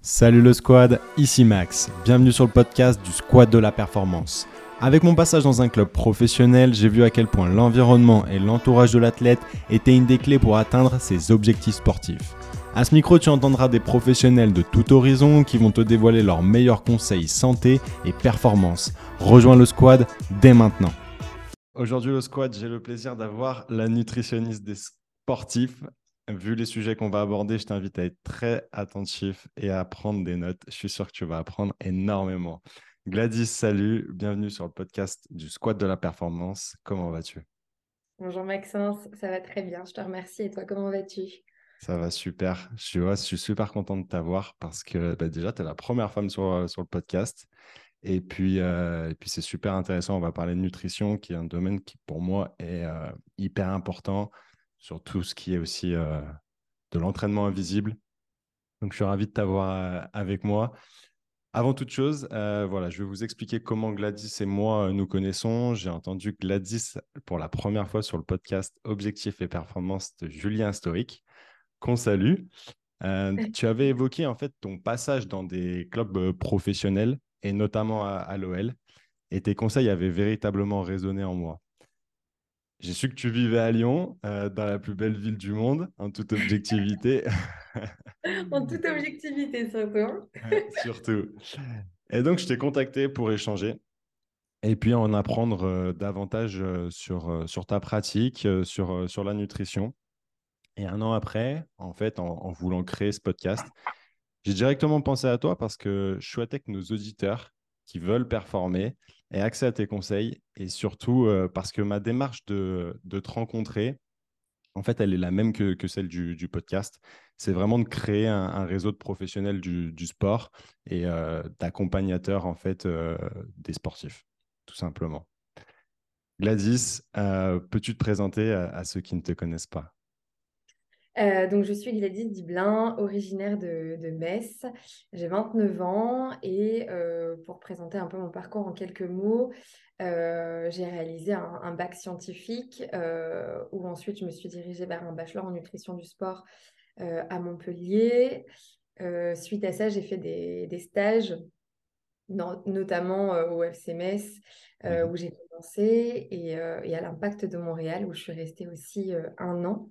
Salut le squad, ici Max. Bienvenue sur le podcast du Squad de la Performance. Avec mon passage dans un club professionnel, j'ai vu à quel point l'environnement et l'entourage de l'athlète étaient une des clés pour atteindre ses objectifs sportifs. À ce micro, tu entendras des professionnels de tout horizon qui vont te dévoiler leurs meilleurs conseils santé et performance. Rejoins le squad dès maintenant. Aujourd'hui, le squad, j'ai le plaisir d'avoir la nutritionniste des sportifs, vu les sujets qu'on va aborder, je t'invite à être très attentif et à prendre des notes. Je suis sûr que tu vas apprendre énormément. Gladys, salut, bienvenue sur le podcast du Squat de la Performance. Comment vas-tu? Bonjour Maxence, ça va très bien, je te remercie. Et toi, comment vas-tu? Ça va super. Je suis, je suis super content de t'avoir parce que bah, déjà, tu es la première femme sur, euh, sur le podcast. Et puis, euh, et puis c'est super intéressant. On va parler de nutrition, qui est un domaine qui, pour moi, est euh, hyper important sur tout ce qui est aussi euh, de l'entraînement invisible. Donc, je suis ravi de t'avoir euh, avec moi. Avant toute chose, euh, voilà, je vais vous expliquer comment Gladys et moi nous connaissons. J'ai entendu Gladys pour la première fois sur le podcast Objectifs et Performance de Julien Historique, qu'on salue. tu avais évoqué en fait ton passage dans des clubs professionnels et notamment à, à l'OL. Et tes conseils avaient véritablement résonné en moi. J'ai su que tu vivais à Lyon, euh, dans la plus belle ville du monde, en toute objectivité. en toute objectivité, surtout. ouais, surtout. Et donc, je t'ai contacté pour échanger et puis en apprendre euh, davantage euh, sur, sur ta pratique, sur, sur la nutrition. Et un an après, en fait, en, en voulant créer ce podcast, j'ai directement pensé à toi parce que je souhaitais que nos auditeurs qui veulent performer aient accès à tes conseils et surtout euh, parce que ma démarche de, de, te rencontrer, en fait, elle est la même que, que celle du, du podcast. C'est vraiment de créer un, réseau de professionnels du, du sport et euh, d'accompagnateurs en fait euh, des sportifs, tout simplement. Gladys, peux-tu te présenter à ceux qui ne te connaissent pas? Euh, donc, je suis Gladys Diblin, originaire de, de Metz. J'ai 29 ans et euh, pour présenter un peu mon parcours en quelques mots, euh, j'ai réalisé un, un, bac scientifique euh, où ensuite je me suis dirigée vers un bachelor en nutrition du sport euh, à Montpellier. Euh, suite à ça, j'ai fait des, des stages, no notamment au FC Metz. Mmh où j'ai commencé et, et à l'Impact de Montréal où je suis restée aussi un an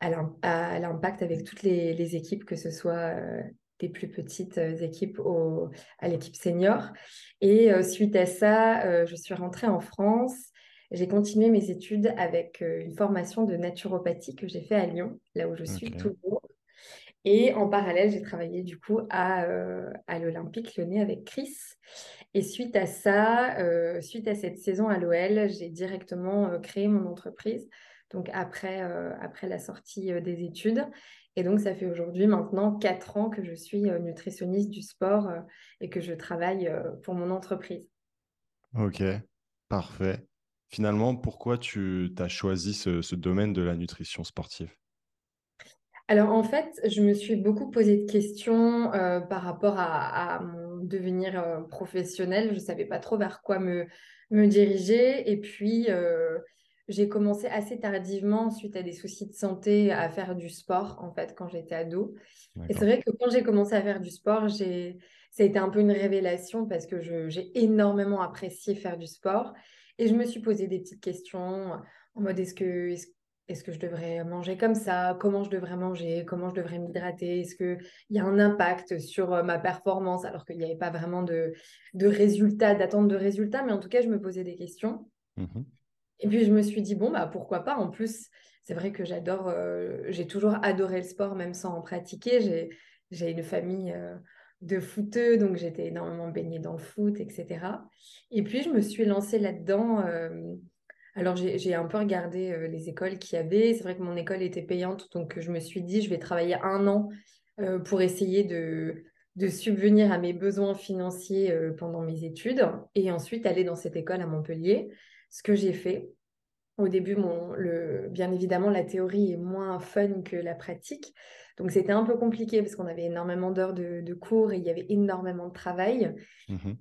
à l'impact avec toutes les, les, équipes, que ce soit euh, des plus petites euh, équipes au, à l'équipe senior. Et euh, suite à ça, euh, je suis rentrée en France. J'ai continué mes études avec euh, une formation de naturopathie que j'ai fait à Lyon, là où je suis okay. toujours. Et en parallèle, j'ai travaillé du coup à, à l'Olympique lyonnais avec Chris. Et suite à ça, suite à cette saison à l'OL, j'ai directement créé mon entreprise donc après, euh, après la sortie euh, des études. Et donc, ça fait aujourd'hui maintenant quatre ans que je suis euh, nutritionniste du sport et que je travaille pour mon entreprise. Ok, parfait. Finalement, pourquoi tu as choisi ce, ce domaine de la nutrition sportive? Alors en fait, je me suis beaucoup posé de questions euh, par rapport à, à, mon devenir euh, professionnel. Je ne savais pas trop vers quoi me, me diriger. Et puis, euh, j'ai commencé assez tardivement, suite à des soucis de santé, à faire du sport, en fait, quand j'étais ado. Et c'est vrai que quand j'ai commencé à faire du sport, j'ai... ça a été un peu une révélation parce que je... j'ai énormément apprécié faire du sport. Et je me suis posé des petites questions en mode est-ce que, est-ce, est-ce que je devrais manger comme ça? Comment je devrais manger? Comment je devrais m'hydrater? Est-ce qu'il y a un impact sur ma performance? Alors qu'il n'y avait pas vraiment de, de résultats, d'attente de résultats Mais en tout cas, je me posais des questions. Mmh. Et puis je me suis dit, bon, bah, pourquoi pas? En plus, c'est vrai que j'adore, euh, j'ai toujours adoré le sport, même sans en pratiquer. J'ai une famille euh, de footeux, donc j'étais énormément baignée dans le foot, etc. Et puis je me suis lancée là-dedans. Euh, alors j'ai un peu regardé euh, les écoles qu'il y avait. C'est vrai que mon école était payante, donc je me suis dit, je vais travailler un an pour essayer de, de subvenir à mes besoins financiers pendant mes études et ensuite aller dans cette école à Montpellier ce que j'ai fait. Au début, mon, le, bien évidemment, la théorie est moins fun que la pratique. Donc, c'était un peu compliqué parce qu'on avait énormément d'heures de, de, cours et il y avait énormément de travail. Mmh.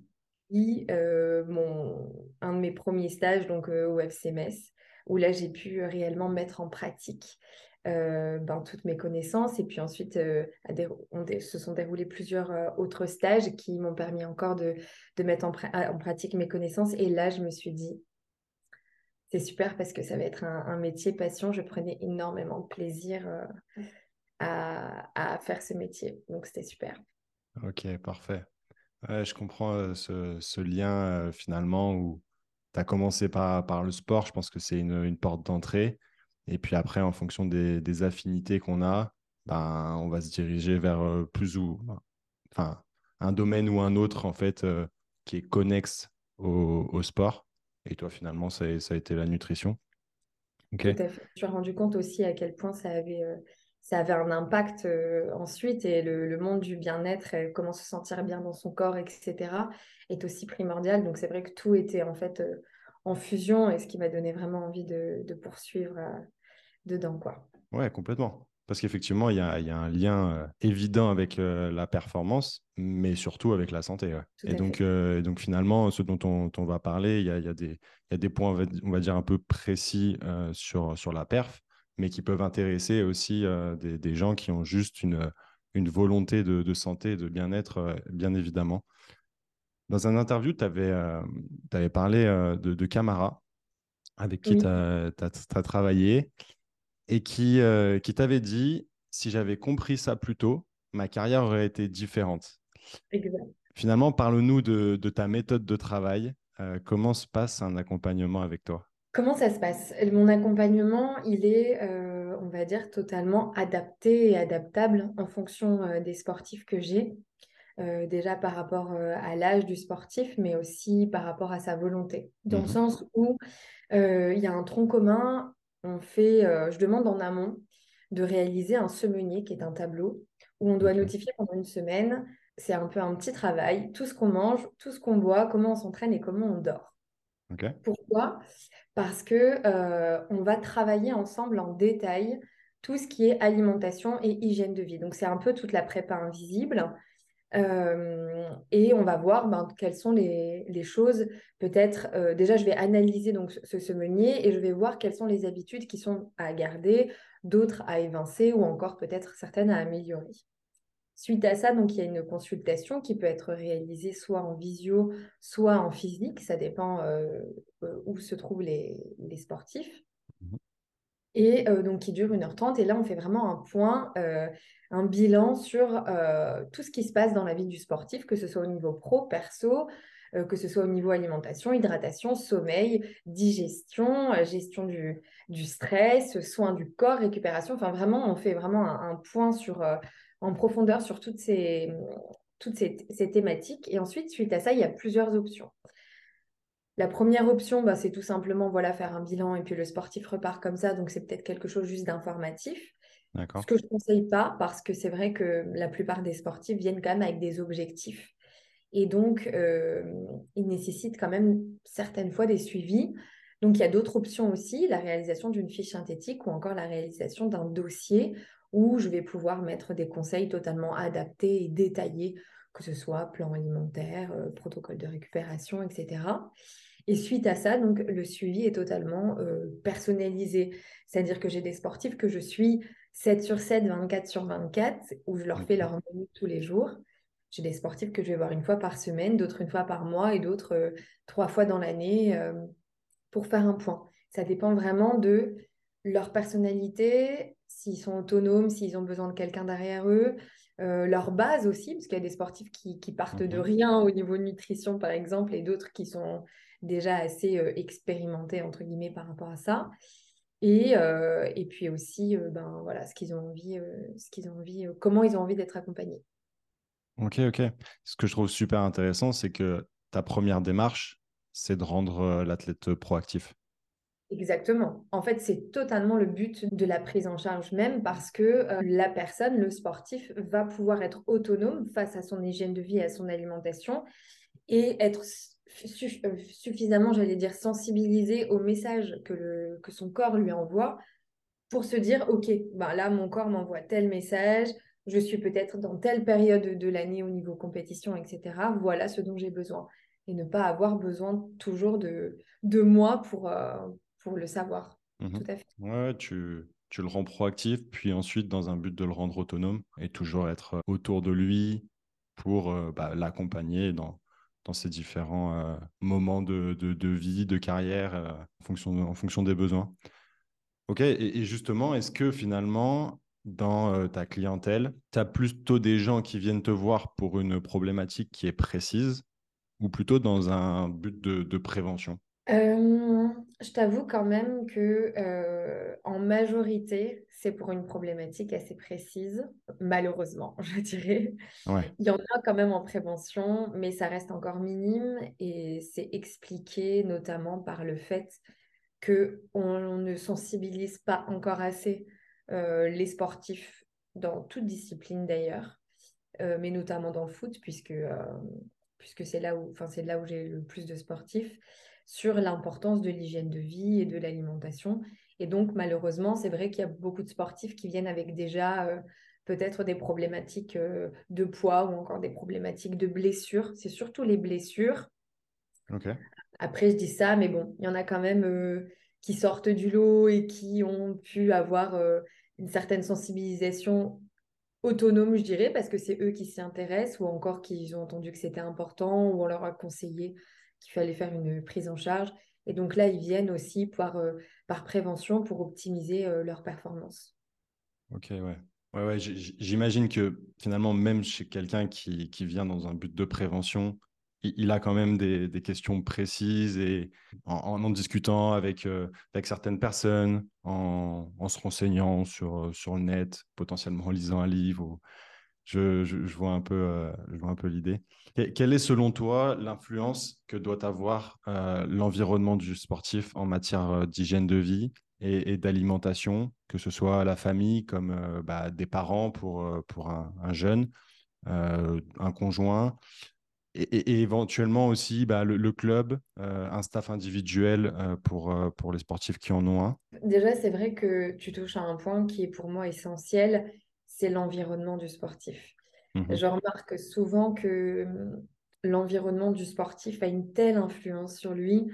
Et euh, mon, un de mes premiers stages donc, euh, au FCMS, où là, j'ai pu réellement mettre en pratique ben, toutes mes connaissances. Et puis ensuite, on se sont déroulés plusieurs autres stages qui m'ont permis encore de, de mettre en, en, pratique mes connaissances. Et là, je me suis dit, c'est super parce que ça va être un, métier passion. Je prenais énormément de plaisir euh, à, faire ce métier. Donc, c'était super. Ok, parfait. je comprends euh, ce, lien euh, finalement où tu as commencé par, le sport. Je pense que c'est une, porte d'entrée. Et puis après, en fonction des, affinités qu'on a, ben, on va se diriger vers plus ou un domaine ou un autre en fait qui est connexe au sport. Et toi, finalement, ça a, ça a été la nutrition. Tout à fait. Je me suis rendu compte aussi à quel point ça avait, euh, ça avait un impact euh, ensuite et le, monde du bien-être, comment se sentir bien dans son corps, etc., est aussi primordial. Donc, c'est vrai que tout était en fait euh, en fusion et ce qui m'a donné vraiment envie de, de poursuivre dedans. Quoi. Ouais, complètement. Parce qu'effectivement, il y, a, un lien euh, évident avec euh, la performance, mais surtout avec la santé. Et donc, euh, donc, finalement, ce dont on, va parler, il y a, des points, on va dire, un peu précis sur, sur la perf, mais qui peuvent intéresser aussi des, gens qui ont juste une, une volonté de, santé, de bien-être, bien évidemment. Dans un interview, tu avais, avais, parlé de, Camara, avec qui tu as, as, travaillé et qui, euh, qui t'avait dit si j'avais compris ça plus tôt, ma carrière aurait été différente. Exact. Finalement, parle-nous de, de, ta méthode de travail. Euh, comment se passe un accompagnement avec toi? Comment ça se passe? Mon accompagnement, il est, euh, on va dire, totalement adapté et adaptable en fonction des sportifs que j'ai. déjà par rapport à l'âge du sportif, mais aussi par rapport à sa volonté. Dans le mmh sens où il y a un tronc commun on fait, euh, je demande en amont de réaliser un semenier qui est un tableau où on doit notifier pendant une semaine. C'est un peu un petit travail, tout ce qu'on mange, tout ce qu'on boit, comment on s'entraîne et comment on dort. Pourquoi? Parce que euh, on va travailler ensemble en détail tout ce qui est alimentation et hygiène de vie. Donc c'est un peu toute la prépa invisible. Et on va voir ben, quelles sont les, choses. Peut-être, déjà, je vais analyser donc ce, semenier et je vais voir quelles sont les habitudes qui sont à garder, d'autres à évincer ou encore peut-être certaines à améliorer. Suite à ça, donc il y a une consultation qui peut être réalisée soit en visio, soit en physique. Ça dépend euh, où se trouvent les, les sportifs. Et donc qui dure 1h30. Et là, on fait vraiment un point un bilan sur euh, tout ce qui se passe dans la vie du sportif, que ce soit au niveau pro, perso, euh, que ce soit au niveau alimentation, hydratation, sommeil, digestion, euh, gestion du, du, stress, soins du corps, récupération. Enfin, vraiment, on fait vraiment un, point sur, en profondeur sur toutes ces, toutes ces, thématiques. Et ensuite, suite à ça, il y a plusieurs options. La première option, bah, c'est tout simplement voilà, faire un bilan et puis le sportif repart comme ça. Donc, c'est peut-être quelque chose juste d'informatif. Ce que je ne conseille pas, parce que c'est vrai que la plupart des sportifs viennent quand même avec des objectifs. Et donc, euh, ils nécessitent quand même certaines fois des suivis. Donc, il y a d'autres options aussi, la réalisation d'une fiche synthétique ou encore la réalisation d'un dossier où je vais pouvoir mettre des conseils totalement adaptés et détaillés, que ce soit plan alimentaire, euh, protocole de récupération, etc. Et suite à ça, donc, le suivi est totalement euh, personnalisé. C'est-à-dire que j'ai des sportifs que je suis 7 sur 7, 24 sur 24, où je leur fais leur menu tous les jours. J'ai des sportifs que je vais voir une fois par semaine, d'autres une fois par mois et d'autres euh, trois fois dans l'année euh, pour faire un point. Ça dépend vraiment de leur personnalité, s'ils sont autonomes, s'ils ont besoin de quelqu'un derrière eux, euh, leur base aussi, parce qu'il y a des sportifs qui, partent de mhm. rien au niveau de nutrition, par exemple, et d'autres qui sont déjà assez expérimentés, entre guillemets, par rapport à ça. Et, euh, et puis aussi, euh, ben, voilà, ce qu'ils ont envie, euh, ce qu'ils ont envie comment ils ont envie d'être accompagnés. Ok, ok. Ce que je trouve super intéressant, c'est que ta première démarche, c'est de rendre l'athlète proactif. Exactement. En fait, c'est totalement le but de la prise en charge même parce que la personne, le sportif, va pouvoir être autonome face à son hygiène de vie et à son alimentation et être euh, suffisamment, j'allais dire, sensibilisé au message que, le, que son corps lui envoie pour se dire, OK, ben là, mon corps m'envoie tel message, je suis peut-être dans telle période de l'année au niveau compétition, etc. Voilà ce dont j'ai besoin. Et ne pas avoir besoin toujours de, de moi pour, euh, pour le savoir. Mmh Tout à fait. Ouais, tu, tu le rends proactif, puis ensuite dans un but de le rendre autonome et toujours être autour de lui pour bah, l'accompagner dans, dans ces différents moments de, vie, de carrière, en, fonction en fonction des besoins. Ok, et, justement, est-ce que finalement, dans ta clientèle, tu as plutôt des gens qui viennent te voir pour une problématique qui est précise ou plutôt dans un but de, prévention? Je t'avoue quand même que en majorité, c'est pour une problématique assez précise, malheureusement, je dirais. Il y en a quand même en prévention, mais ça reste encore minime et c'est expliqué notamment par le fait qu'on ne sensibilise pas encore assez euh, les sportifs dans toute discipline d'ailleurs, mais notamment dans le foot, puisque, puisque c'est là où, c'est là où j'ai le plus de sportifs, sur l'importance de l'hygiène de vie et de l'alimentation. Et donc, malheureusement, c'est vrai qu'il y a beaucoup de sportifs qui viennent avec déjà peut-être des problématiques de poids ou encore des problématiques de blessures. C'est surtout les blessures. Après, je dis ça, mais bon, il y en a quand même qui sortent du lot et qui ont pu avoir euh, une certaine sensibilisation autonome, je dirais, parce que c'est eux qui s'y intéressent ou encore qu'ils ont entendu que c'était important ou on leur a conseillé qu'il fallait faire une prise en charge. Et donc là, ils viennent aussi par, euh, par prévention pour optimiser euh, leur performance. Ok, ouais. Ouais, ouais J'imagine que finalement, même chez quelqu'un qui, qui, vient dans un but de prévention, il a quand même des, questions précises et en en, discutant avec, euh, avec certaines personnes, en, se renseignant sur, euh, sur le net, potentiellement en lisant un livre. Je, vois un peu, euh, peu l'idée. Quelle est selon toi l'influence que doit avoir l'environnement du sportif en matière d'hygiène de vie et, d'alimentation, que ce soit la famille comme bah, des parents pour, pour un, un jeune, un conjoint et, éventuellement aussi bah, le, club, euh, un staff individuel euh, pour, euh, pour les sportifs qui en ont un? Déjà, c'est vrai que tu touches à un point qui est pour moi essentiel, c'est l'environnement du sportif. Mmh Je remarque souvent que hum, l'environnement du sportif a une telle influence sur lui.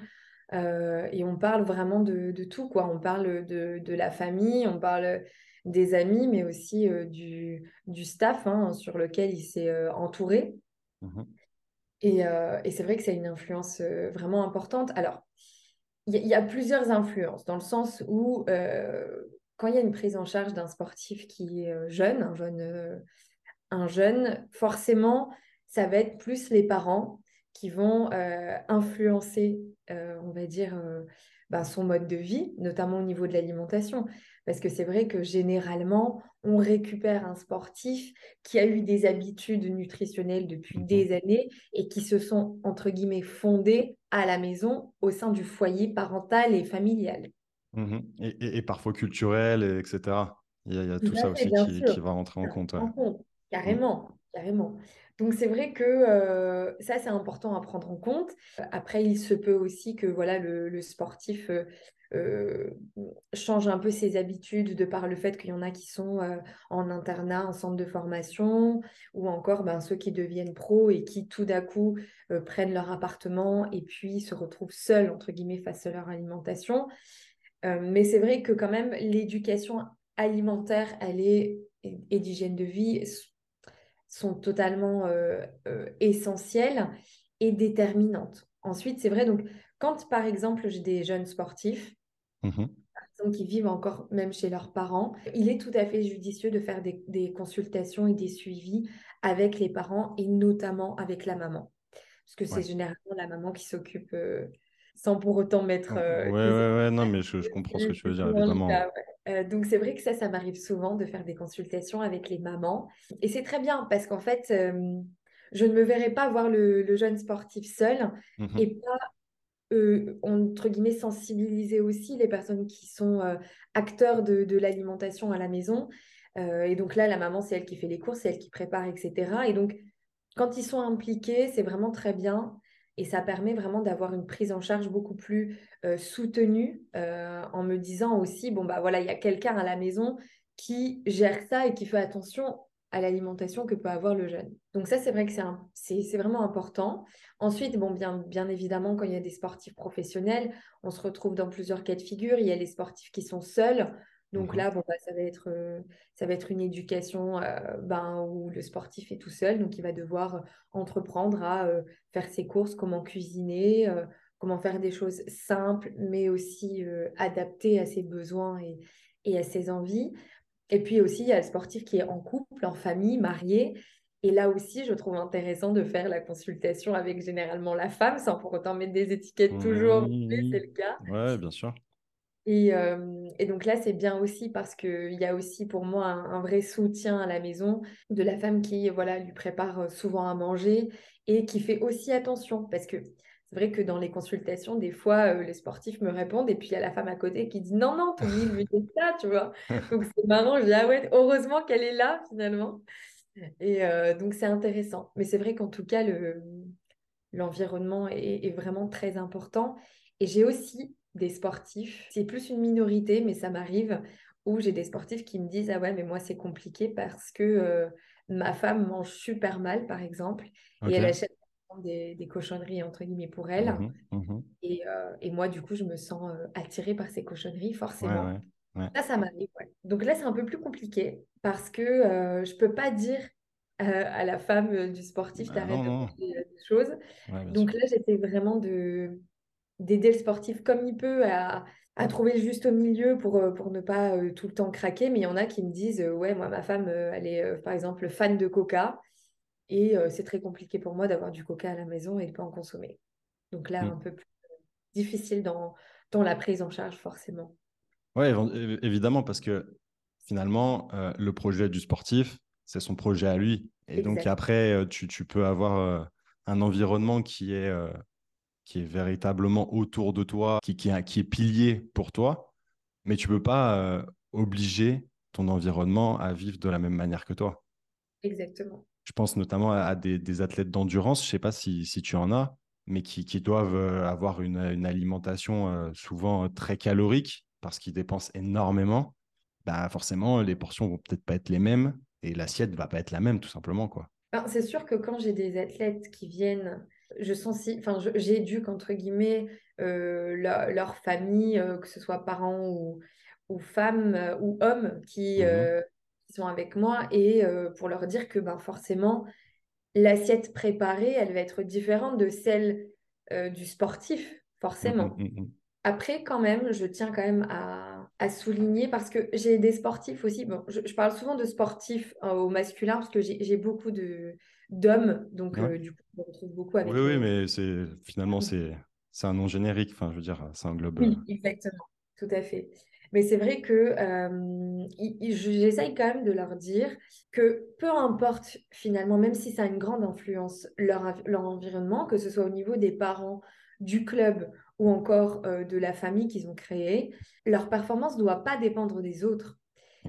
et on parle vraiment de, de, tout, quoi. On parle de, de, la famille, on parle des amis, mais aussi du, du, staff hein, sur lequel il s'est entouré. Mmh euh, et, c'est vrai que c'est une influence euh, vraiment importante. Alors, il y, a plusieurs influences, dans le sens où euh, quand il y a une prise en charge d'un sportif qui est jeune, un jeune, un jeune, forcément, ça va être plus les parents qui vont influencer, on va dire, ben, son mode de vie, notamment au niveau de l'alimentation. Parce que c'est vrai que généralement, on récupère un sportif qui a eu des habitudes nutritionnelles depuis mmh des années et qui se sont, entre guillemets, fondées à la maison au sein du foyer parental et familial. Mmh et, parfois culturel, etc. Il y a, tout, ça aussi qui, va rentrer en compte. Mmh. Carrément, carrément. Donc c'est vrai que euh, ça, c'est important à prendre en compte. Après, il se peut aussi que voilà, le, sportif euh, euh, change un peu ses habitudes de par le fait qu'il y en a qui sont en internat, en centre de formation, ou encore ben, ceux qui deviennent pros et qui tout d'un coup prennent leur appartement et puis se retrouvent seuls, entre guillemets, face à leur alimentation. Mais c'est vrai que quand même, l'éducation alimentaire, elle est, et, d'hygiène de vie sont totalement essentielles et déterminantes. Ensuite, c'est vrai, donc quand par exemple j'ai des jeunes sportifs Mmh qui vivent encore même chez leurs parents, il est tout à fait judicieux de faire des, consultations et des suivis avec les parents et notamment avec la maman. Parce que c'est généralement la maman qui s'occupe euh, sans pour autant mettre... Euh, ouais, ouais, ouais, non, mais je, comprends ce que tu veux dire, évidemment. Euh, donc c'est vrai que ça, ça m'arrive souvent de faire des consultations avec les mamans. Et c'est très bien parce qu'en fait, je ne me verrais pas voir le, jeune sportif seul mmh et pas euh, entre guillemets, sensibiliser aussi les personnes qui sont euh, acteurs de, l'alimentation à la maison. Euh, et donc là, la maman, c'est elle qui fait les courses, c'est elle qui prépare, etc. Et donc, quand ils sont impliqués, c'est vraiment très bien. Et ça permet vraiment d'avoir une prise en charge beaucoup plus soutenue en me disant aussi, bon, bah voilà, il y a quelqu'un à la maison qui gère ça et qui fait attention à l'alimentation que peut avoir le jeune. Donc ça, c'est vrai que c'est vraiment important. Ensuite, bon, bien, bien évidemment, quand il y a des sportifs professionnels, on se retrouve dans plusieurs cas de figure. Il y a les sportifs qui sont seuls. Donc Mhm. là, bon, bah, ça va être, euh, ça va être une éducation euh, ben, où le sportif est tout seul, donc il va devoir entreprendre à euh, faire ses courses, comment cuisiner, euh, comment faire des choses simples, mais aussi euh, adaptées à ses besoins et, et à ses envies. Et puis aussi, il y a le sportif qui est en couple, en famille, marié. Et là aussi, je trouve intéressant de faire la consultation avec généralement la femme, sans pour autant mettre des étiquettes toujours, mais c'est oui. le cas. Ouais, bien sûr. Et, euh, et donc là, c'est bien aussi parce qu'il y a aussi pour moi un, un vrai soutien à la maison de la femme qui voilà, lui prépare souvent à manger et qui fait aussi attention. Parce que c'est vrai que dans les consultations, des fois, euh, les sportifs me répondent et puis il y a la femme à côté qui dit non, non, t'oublies de lui dire ça, tu vois. Donc c'est marrant, je dis ah ouais, heureusement qu'elle est là finalement. Et euh, donc c'est intéressant. Mais c'est vrai qu'en tout cas, le, l'environnement est, est vraiment très important. Et j'ai aussi des sportifs, c'est plus une minorité, mais ça m'arrive, où j'ai des sportifs qui me disent, ah ouais, mais moi c'est compliqué parce que euh, ma femme mange super mal, par exemple, et elle achète des, des cochonneries, entre guillemets, pour elle. Mhm, mhm. Et, euh, et moi, du coup, je me sens euh, attirée par ces cochonneries, forcément. ouais, ouais. Ça, ça m'arrive. Donc là, c'est un peu plus compliqué parce que euh, je peux pas dire euh, à la femme du sportif, Bah, t'arrêtes de manger des choses. Sûr. Donc là, j'essaie vraiment de d'aider le sportif comme il peut à, à trouver le juste milieu pour, euh, pour ne pas euh, tout le temps craquer. Mais il y en a qui me disent, euh, ouais, moi, ma femme, euh, elle est par exemple fan de coca et c'est très compliqué pour moi d'avoir du coca à la maison et de pas en consommer. Donc là, un Mm. peu plus difficile dans, dans la prise en charge, forcément. Évi- évidemment, parce que finalement, le projet du sportif, c'est son projet à lui. Et donc après, tu, tu peux avoir un environnement qui est, qui est véritablement autour de toi, qui, qui est, qui est pilier pour toi, mais tu peux pas euh, obliger ton environnement à vivre de la même manière que toi. Exactement. Je pense notamment à, à des, des athlètes d'endurance, je sais pas si, si tu en as, mais qui, qui doivent euh, avoir une, une alimentation euh, souvent très calorique parce qu'ils dépensent énormément. Bah forcément, les portions vont peut-être pas être les mêmes et l'assiette va pas être la même, tout simplement, quoi. Ben, c'est sûr que quand j'ai des athlètes qui viennent, je sensi... enfin, j'éduque entre guillemets euh, leur, leur famille, euh, que ce soit parents ou, ou femmes euh, ou hommes qui, euh, qui sont avec moi, et pour leur dire que ben, forcément, l'assiette préparée, elle va être différente de celle du sportif, Mm, mm, forcément. Après, quand même, je tiens quand même à, à souligner parce que j'ai des sportifs aussi. Bon, je, je parle souvent de sportifs au masculin parce que j'ai beaucoup de d'hommes, donc Ouais. euh, du coup, me retrouve beaucoup Oui, avec oui, les. mais c'est finalement c'est un nom générique. Enfin, je veux dire, ça englobe. euh, Oui, exactement, tout à fait. Mais c'est vrai que euh, j'essaye quand même de leur dire que peu importe finalement, même si ça a une grande influence, leur, leur environnement, que ce soit au niveau des parents, du club ou encore euh, de la famille qu'ils ont créée, leur performance ne doit pas dépendre des autres.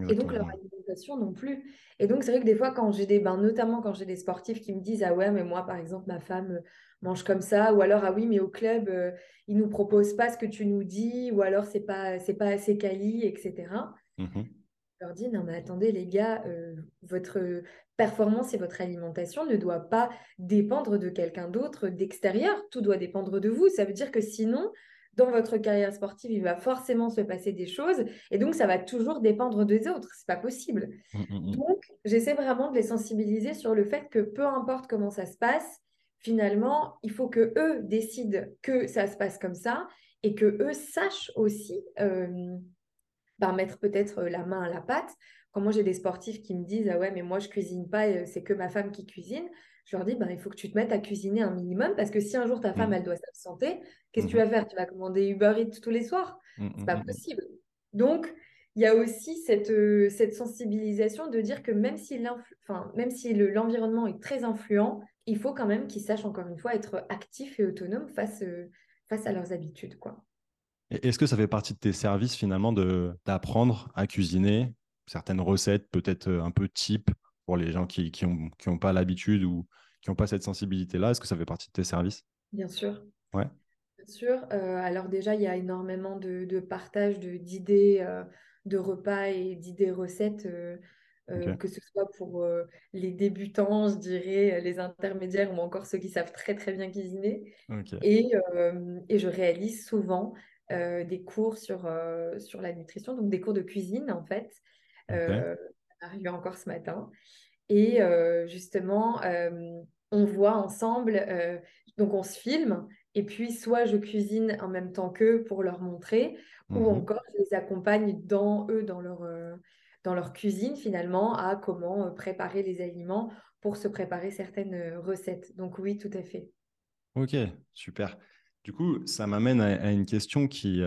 Et donc leur alimentation non plus. Et donc c'est vrai que des fois quand j'ai des bains, notamment quand j'ai des sportifs qui me disent ah ouais mais moi par exemple ma femme euh, mange comme ça ou alors ah oui mais au club euh, ils nous proposent pas ce que tu nous dis ou alors c'est pas c'est pas assez quali etc. Mhm. Je leur dis non mais attendez les gars euh, votre performance et votre alimentation ne doit pas dépendre de quelqu'un d'autre d'extérieur tout doit dépendre de vous ça veut dire que sinon dans votre carrière sportive il va forcément se passer des choses et donc, ça va toujours dépendre des autres. C'est pas possible. Mm, mm, mm. Donc, j'essaie vraiment de les sensibiliser sur le fait que peu importe comment ça se passe, finalement, il faut que eux décident que ça se passe comme ça et que eux sachent aussi euh, bah, mettre peut-être euh, la main à la pâte. Quand moi j'ai des sportifs qui me disent ah ouais mais moi je cuisine pas, euh, c'est que ma femme qui cuisine, je leur dis bah, il faut que tu te mettes à cuisiner un minimum parce que si un jour ta femme Mm, elle doit s'absenter, qu'est-ce que tu mhm. vas faire? Tu vas commander Uber Eats tous les soirs? Mm, C'est pas possible. Donc il y a aussi cette, euh, cette sensibilisation de dire que même si l'environnement est très influent, il faut quand même qu'ils sachent encore une fois être actifs et autonomes face, euh, face à leurs habitudes quoi. Est-ce que ça fait partie de tes services finalement de d'apprendre à cuisiner certaines recettes, peut-être euh, un peu type pour les gens qui qui ont, qui ont pas l'habitude ou qui n'ont pas cette sensibilité-là? Est-ce que ça fait partie de tes services? Bien sûr. Ouais. Bien sûr. Euh, alors déjà, il y a énormément de, de partage de- d'idées euh, de repas et d'idées recettes, euh, que ce soit pour les débutants, je dirais, les intermédiaires ou encore ceux qui savent très très bien cuisiner. Et, et je réalise souvent des cours sur, sur la nutrition, donc des cours de cuisine en fait. Okay. Arrivé encore ce matin. Et justement, on voit ensemble, donc on se filme, et puis soit je cuisine en même temps qu'eux pour leur montrer, ou mmh encore je les accompagne dans eux, dans leur, dans leur cuisine finalement, à comment préparer les aliments pour se préparer certaines recettes. Donc oui, tout à fait. Ok, super. Du coup, ça m'amène à, une question qui,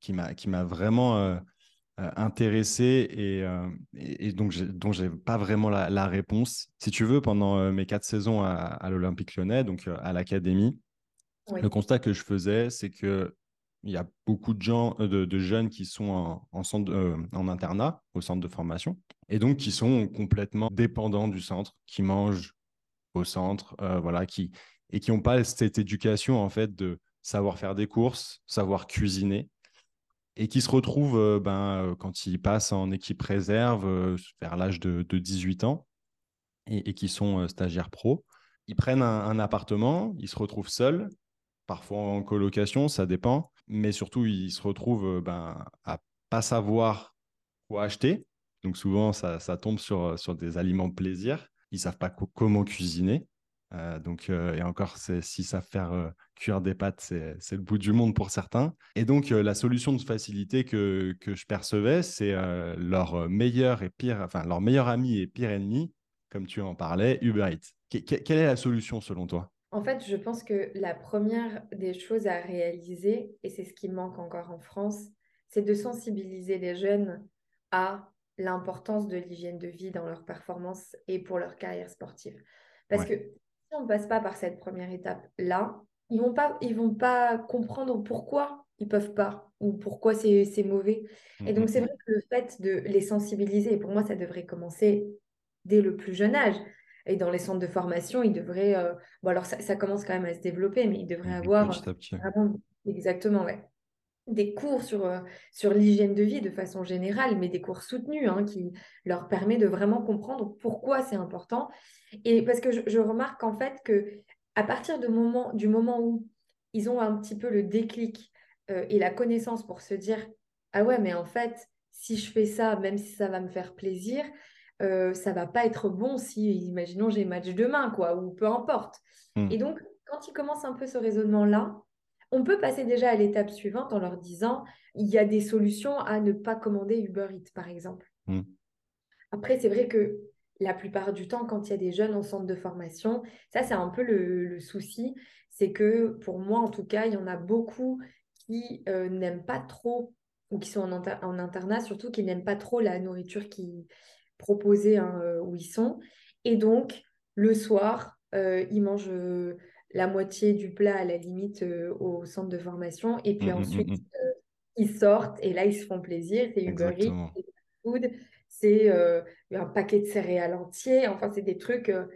qui m'a vraiment euh, intéressé et, euh, et, donc dont je n'ai pas vraiment la, réponse. Si tu veux, pendant euh, mes quatre saisons à, l'Olympique lyonnais, donc à l'académie, le constat que je faisais, c'est que il y a beaucoup de gens, de, jeunes qui sont en, centre, en internat, au centre de formation, et donc qui sont complètement dépendants du centre, qui mangent au centre, voilà, qui et qui n'ont pas cette éducation en fait de savoir faire des courses, savoir cuisiner et qui se retrouvent euh, ben, euh, quand ils passent en équipe réserve euh, vers l'âge de, 18 ans et, qui sont stagiaires pro. Ils prennent un, appartement, ils se retrouvent seuls, parfois en colocation, ça dépend, mais surtout ils se retrouvent ben, à pas savoir quoi acheter. Donc souvent ça, tombe sur, sur des aliments de plaisir. Ils savent pas comment cuisiner. Donc, et encore, si ça faire euh, cuire des pâtes, c'est le bout du monde pour certains. Et donc, la solution de facilité que, que je percevais, c'est leur meilleur et pire, enfin, leur meilleur ami et pire ennemi, comme tu en parlais, Uber Eats. quelle est la solution selon toi? En fait, je pense que la première des choses à réaliser, et c'est ce qui manque encore en France, c'est de sensibiliser les jeunes à l'importance de l'hygiène de vie dans leur performance et pour leur carrière sportive. Parce que si on ne passe pas par cette première étape-là, ils vont pas, ils vont pas comprendre pourquoi ils peuvent pas ou pourquoi c'est mauvais. Et donc, c'est mm-hmm. vrai que le fait de les sensibiliser, pour moi, ça devrait commencer dès le plus jeune âge. Et dans les centres de formation, ils devraient. Euh, bon, alors, ça, commence quand même à se développer, mais ils devraient avoir. Exactement, ouais. Des cours sur, euh, sur l'hygiène de vie de façon générale, mais des cours soutenus hein, qui leur permettent de vraiment comprendre pourquoi c'est important et parce que je, remarque en fait que à partir du moment, du moment où ils ont un petit peu le déclic euh, et la connaissance pour se dire ah ouais mais en fait si je fais ça même si ça va me faire plaisir euh, ça va pas être bon si imaginons j'ai match demain quoi ou peu importe hmm. et donc quand ils commencent un peu ce raisonnement là on peut passer déjà à l'étape suivante en leur disant il y a des solutions à ne pas commander Uber Eats par exemple hmm. après c'est vrai que la plupart du temps, quand il y a des jeunes en centre de formation, ça c'est un peu le, souci, c'est que pour moi en tout cas, il y en a beaucoup qui euh, n'aiment pas trop, ou qui sont en, internat surtout, qui n'aiment pas trop la nourriture qui proposée hein, euh, où ils sont. Et donc, le soir, euh, ils mangent la moitié du plat à la limite au centre de formation, et puis mmh, mmh, ensuite, mmh, ils sortent, et là, ils se font plaisir, c'est Uber Eats, c'est food c'est euh, un paquet de céréales entiers, enfin, c'est des trucs. Euh.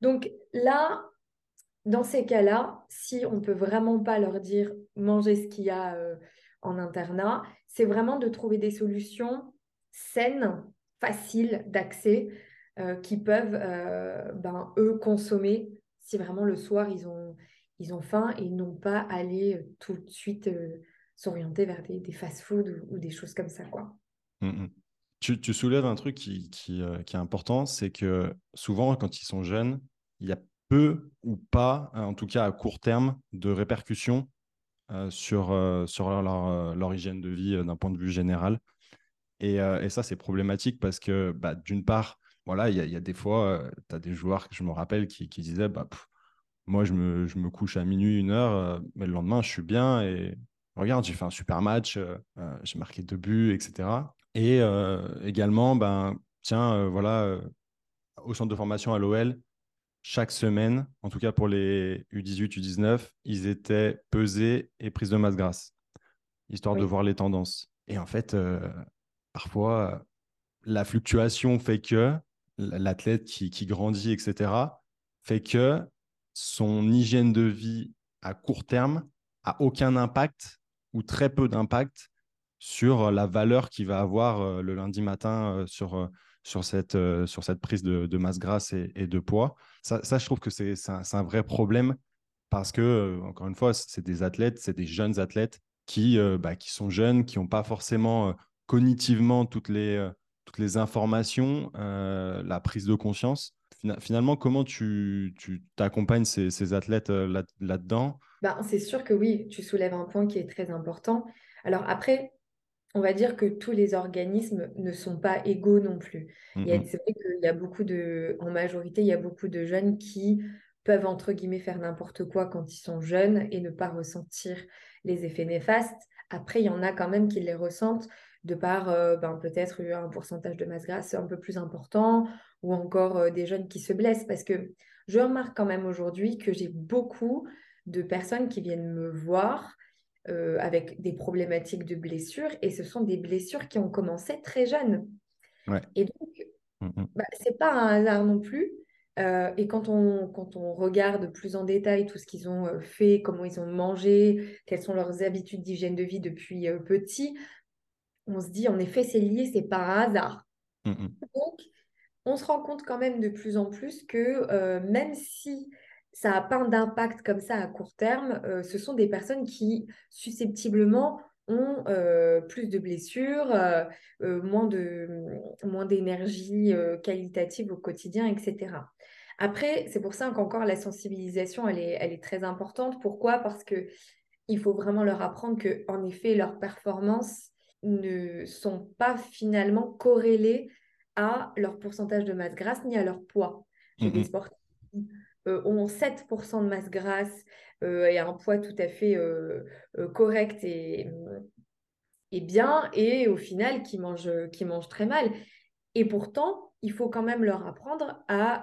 Donc là, dans ces cas-là, si on ne peut vraiment pas leur dire manger ce qu'il y a euh, en internat, c'est vraiment de trouver des solutions saines, faciles d'accès, qui peuvent, ben, eux, consommer si vraiment le soir, ils ont, ils ont faim et non pas aller tout de suite s'orienter vers des, des fast-foods ou, des choses comme ça. quoi. Mmh, Tu, soulèves un truc qui, euh, qui, est important, c'est que souvent, quand ils sont jeunes, il y a peu ou pas, en tout cas à court terme, de répercussions euh, sur, euh, leur, hygiène de vie d'un point de vue général. Et, ça, c'est problématique parce que, bah, d'une part, voilà, il y, a des fois, tu as des joueurs que je me rappelle qui, disaient bah, Moi, je me, couche à minuit, une heure, mais le lendemain, je suis bien et regarde, j'ai fait un super match, j'ai marqué deux buts, etc. Et euh, également, ben, tiens, euh, voilà, euh, au centre de formation à l'OL, chaque semaine, en tout cas pour les U18, U19, ils étaient pesés et prises de masse grasse, histoire de voir les tendances. Et en fait, parfois, la fluctuation fait que l'athlète qui, qui, grandit, etc., fait que son hygiène de vie à court terme a aucun impact ou très peu d'impact sur la valeur qu'il va avoir le lundi matin sur, sur, cette, sur cette prise de, masse grasse et, de poids. Ça, je trouve que c'est un, un, vrai problème parce que, encore une fois, c'est des athlètes, c'est des jeunes athlètes qui, bah, qui sont jeunes, qui n'ont pas forcément cognitivement toutes les, toutes les informations, la prise de conscience. Finalement, comment tu t'accompagnes ces, ces, athlètes là-dedans? Ben, C'est sûr que oui, tu soulèves un point qui est très important. Alors après, on va dire que tous les organismes ne sont pas égaux non plus. C'est vrai qu'il y a beaucoup de, en majorité, il y a beaucoup de jeunes qui peuvent, entre guillemets, faire n'importe quoi quand ils sont jeunes et ne pas ressentir les effets néfastes. Après, il y en a quand même qui les ressentent de par euh, ben, peut-être un pourcentage de masse grasse un peu plus important ou encore euh, des jeunes qui se blessent. Parce que je remarque quand même aujourd'hui que j'ai beaucoup de personnes qui viennent me voir euh, avec des problématiques de blessures et ce sont des blessures qui ont commencé très jeunes. Et donc, mmh, bah, ce n'est pas un hasard non plus. Euh, et quand on, quand on regarde plus en détail tout ce qu'ils ont euh, fait, comment ils ont mangé, quelles sont leurs habitudes d'hygiène de vie depuis petit, on se dit en effet c'est lié, c'est pas un hasard. Mmh, donc, on se rend compte quand même de plus en plus que même si ça n'a pas d'impact comme ça à court terme. Euh, ce sont des personnes qui, susceptiblement, ont euh, plus de blessures, euh, moins, de, moins d'énergie qualitative au quotidien, etc. Après, c'est pour ça qu'encore la sensibilisation, elle est, elle est très importante. Pourquoi? Parce que il faut vraiment leur apprendre que, en effet, leurs performances ne sont pas finalement corrélées à leur pourcentage de masse grasse ni à leur poids. J'ai des sportifs ont 7% de masse grasse euh, et un poids tout à fait euh, correct et, et, bien, et au final qui mangent, qui mangent très mal. Et pourtant, il faut quand même leur apprendre à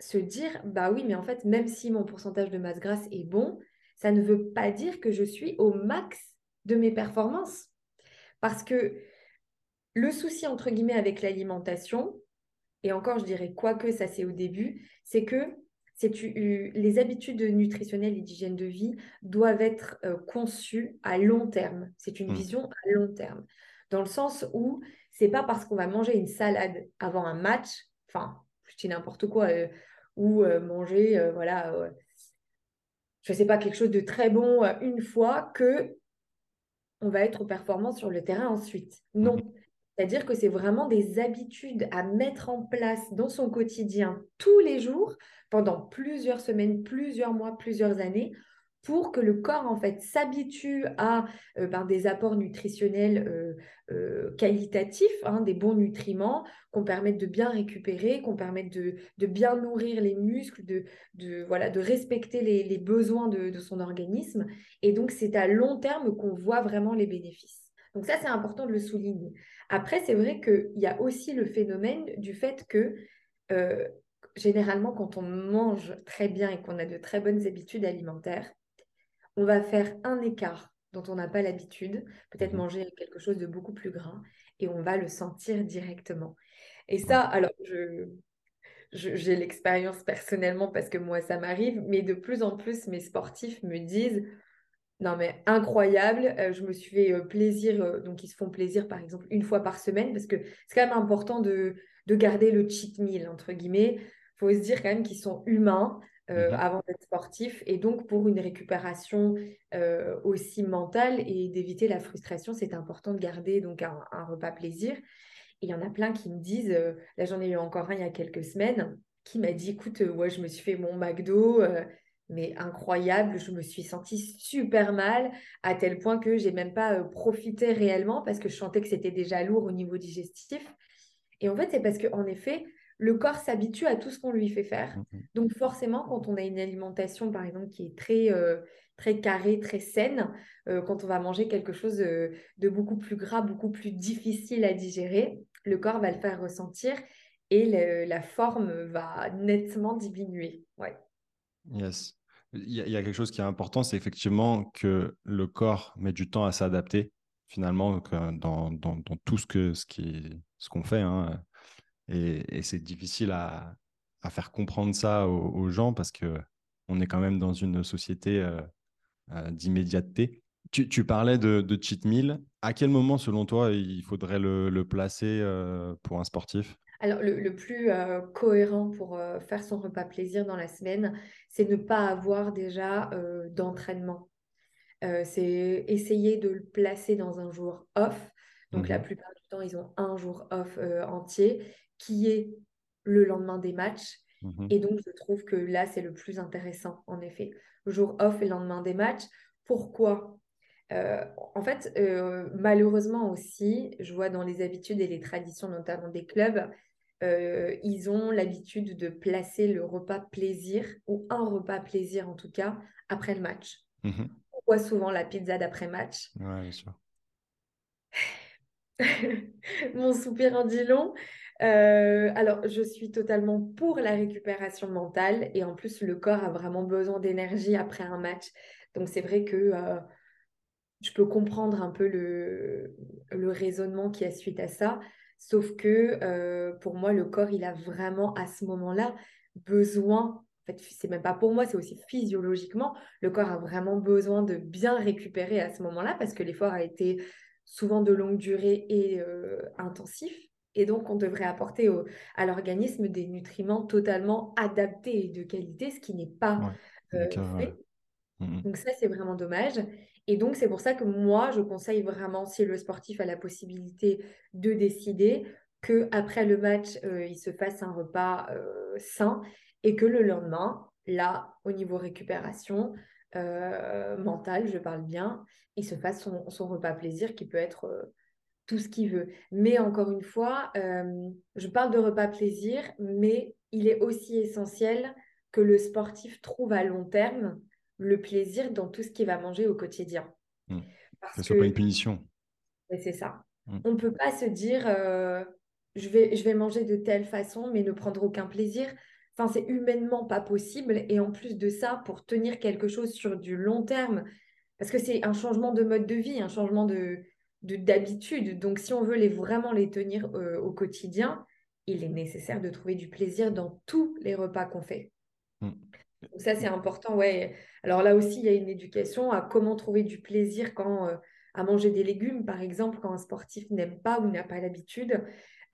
se dire, bah oui, mais en fait, même si mon pourcentage de masse grasse est bon, ça ne veut pas dire que je suis au max de mes performances. Parce que le souci, entre guillemets, avec l'alimentation, et encore, je dirais quoi que ça c'est au début, c'est que les habitudes nutritionnelles et d'hygiène de vie doivent être euh, conçues à long terme. C'est une mmh. vision à long terme. Dans le sens où c'est pas parce qu'on va manger une salade avant un match, enfin, je dis n'importe quoi, euh, ou euh, manger, voilà, je sais pas, quelque chose de très bon une fois que on va être performant sur le terrain ensuite. Non. Mmh. C'est-à-dire que c'est vraiment des habitudes à mettre en place dans son quotidien tous les jours pendant plusieurs semaines, plusieurs mois, plusieurs années pour que le corps en fait s'habitue à euh, ben, des apports nutritionnels euh, euh, qualitatifs, hein, des bons nutriments, qu'on permette de bien récupérer, qu'on permette de, bien nourrir les muscles, de, voilà, de respecter les, besoins de, de son organisme. Et donc c'est à long terme qu'on voit vraiment les bénéfices. Donc ça, c'est important de le souligner. Après, c'est vrai qu'il y a aussi le phénomène du fait que euh, généralement, quand on mange très bien et qu'on a de très bonnes habitudes alimentaires, on va faire un écart dont on n'a pas l'habitude, peut-être mhm. manger quelque chose de beaucoup plus gras, et on va le sentir directement. Et ça, alors, je, j'ai l'expérience personnellement parce que moi, ça m'arrive, mais de plus en plus, mes sportifs me disent, non, mais incroyable. Euh, je me suis fait euh, plaisir. Euh, donc, ils se font plaisir, par exemple, une fois par semaine, parce que c'est quand même important de, garder le cheat meal, entre guillemets. Il faut se dire quand même qu'ils sont humains mmh avant d'être sportifs. Et donc, pour une récupération aussi mentale et d'éviter la frustration, c'est important de garder donc un, repas plaisir. Et il y en a plein qui me disent, là j'en ai eu encore un il y a quelques semaines, qui m'a dit, écoute, ouais, je me suis fait mon McDo mais incroyable. Je me suis sentie super mal à tel point que j'ai même pas euh, profité réellement parce que je sentais que c'était déjà lourd au niveau digestif. Et en fait, c'est parce qu'en effet, le corps s'habitue à tout ce qu'on lui fait faire. Mmh Donc forcément, quand on a une alimentation, par exemple, qui est très, euh, très carrée, très saine, euh, quand on va manger quelque chose de beaucoup plus gras, beaucoup plus difficile à digérer, le corps va le faire ressentir et la forme va nettement diminuer. Ouais. Yes. Il y, a, quelque chose qui est important, c'est effectivement que le corps met du temps à s'adapter, finalement, euh, dans, tout ce qu'on fait. Hein. Et, c'est difficile à, faire comprendre ça aux, gens parce qu'on est quand même dans une société euh, euh, d'immédiateté. Tu, parlais de, cheat meal. À quel moment, selon toi, il faudrait le placer pour un sportif? Alors, le, plus euh, cohérent pour euh, faire son repas plaisir dans la semaine, c'est ne pas avoir déjà euh, d'entraînement. c'est essayer de le placer dans un jour off. Donc la Mhm. plupart du temps, ils ont un jour off entier qui est le lendemain des matchs. Mhm. Et donc, je trouve que là, c'est le plus intéressant, en effet. Jour off et lendemain des matchs. Pourquoi? Euh, En fait, euh, malheureusement aussi, je vois dans les habitudes et les traditions, notamment des clubs, euh, ils ont l'habitude de placer le repas plaisir, ou un repas plaisir en tout cas, après le match. Mhm. On voit souvent la pizza d'après-match. Ouais, bien sûr. Mon soupir en dit long. Euh, alors, je suis totalement pour la récupération mentale et en plus, le corps a vraiment besoin d'énergie après un match. Donc, c'est vrai que euh, je peux comprendre un peu le, le raisonnement qui a suite à ça. Sauf que euh, pour moi, le corps, il a vraiment à ce moment-là besoin, en fait, c'est même pas pour moi, c'est aussi physiologiquement, le corps a vraiment besoin de bien récupérer à ce moment-là parce que l'effort a été souvent de longue durée et euh, intensif. Et donc, on devrait apporter au- à l'organisme des nutriments totalement adaptés et de qualité, ce qui n'est pas Ouais. euh, fait. mhm. Donc ça, c'est vraiment dommage. Et donc, c'est pour ça que moi, je conseille vraiment, si le sportif a la possibilité de décider, que après le match, euh, il se fasse un repas euh, sain et que le lendemain, là, au niveau récupération euh, mentale, je parle bien, il se fasse son, repas plaisir qui peut être tout ce qu'il veut. Mais encore une fois, je parle de repas plaisir, mais il est aussi essentiel que le sportif trouve à long terme le plaisir dans tout ce qu'il va manger au quotidien. Parce Que ce soit pas une punition. c'est ça. Mhm. On ne peut pas se dire euh, je vais, je vais manger de telle façon, mais ne prendre aucun plaisir. Enfin, c'est humainement pas possible. Et en plus de ça, pour tenir quelque chose sur du long terme, parce que c'est un changement de mode de vie, un changement de, de- d'habitude. Donc, si on veut les, vraiment les tenir euh, au quotidien, il est nécessaire de trouver du plaisir dans tous les repas qu'on fait. Donc ça, c'est important, ouais. Alors là aussi, il y a une éducation à comment trouver du plaisir quand, euh, à manger des légumes, par exemple, quand un sportif n'aime pas ou n'a pas l'habitude.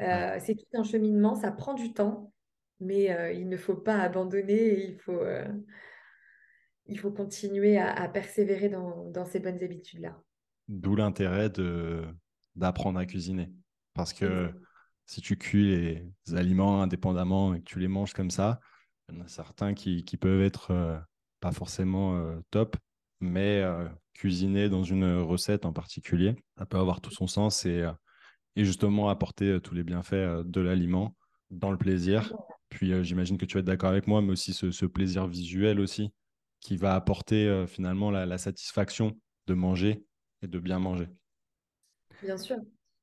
Euh, c'est tout un cheminement, ça prend du temps, mais euh, il ne faut pas abandonner, il faut, il faut continuer à, à persévérer dans, dans ces bonnes habitudes-là. D'où l'intérêt de d'apprendre à cuisiner. Parce que si tu cuis les aliments indépendamment et que tu les manges comme ça, il y en a certains qui, peuvent être euh, pas forcément euh, top, mais euh, cuisiner dans une recette en particulier, ça peut avoir tout son sens et, justement apporter tous les bienfaits de l'aliment dans le plaisir. Puis j'imagine que tu vas être d'accord avec moi, mais aussi ce, plaisir visuel aussi, qui va apporter finalement la satisfaction de manger et de bien manger. Bien sûr.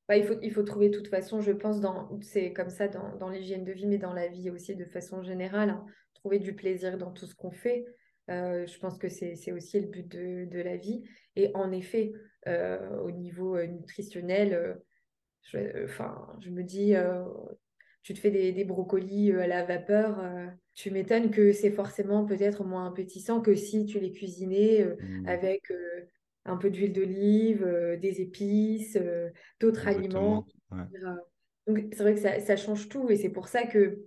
Bah, il faut, il faut trouver de toute façon, je pense, dans, c'est comme ça dans, dans l'hygiène de vie, mais dans la vie aussi de façon générale, hein, trouver du plaisir dans tout ce qu'on fait. Euh, je pense que c'est, c'est aussi le but de, de la vie. Et en effet, euh, au niveau euh, nutritionnel, je, enfin, je me dis, euh, tu te fais des, des brocolis à la vapeur, euh, tu m'étonnes que c'est forcément peut-être moins appétissant que si tu les cuisinais euh, Mm, avec un peu d'huile d'olive, euh, des épices, euh, d'autres aliments. Ouais. Donc, c'est vrai que ça, ça change tout et c'est pour ça que,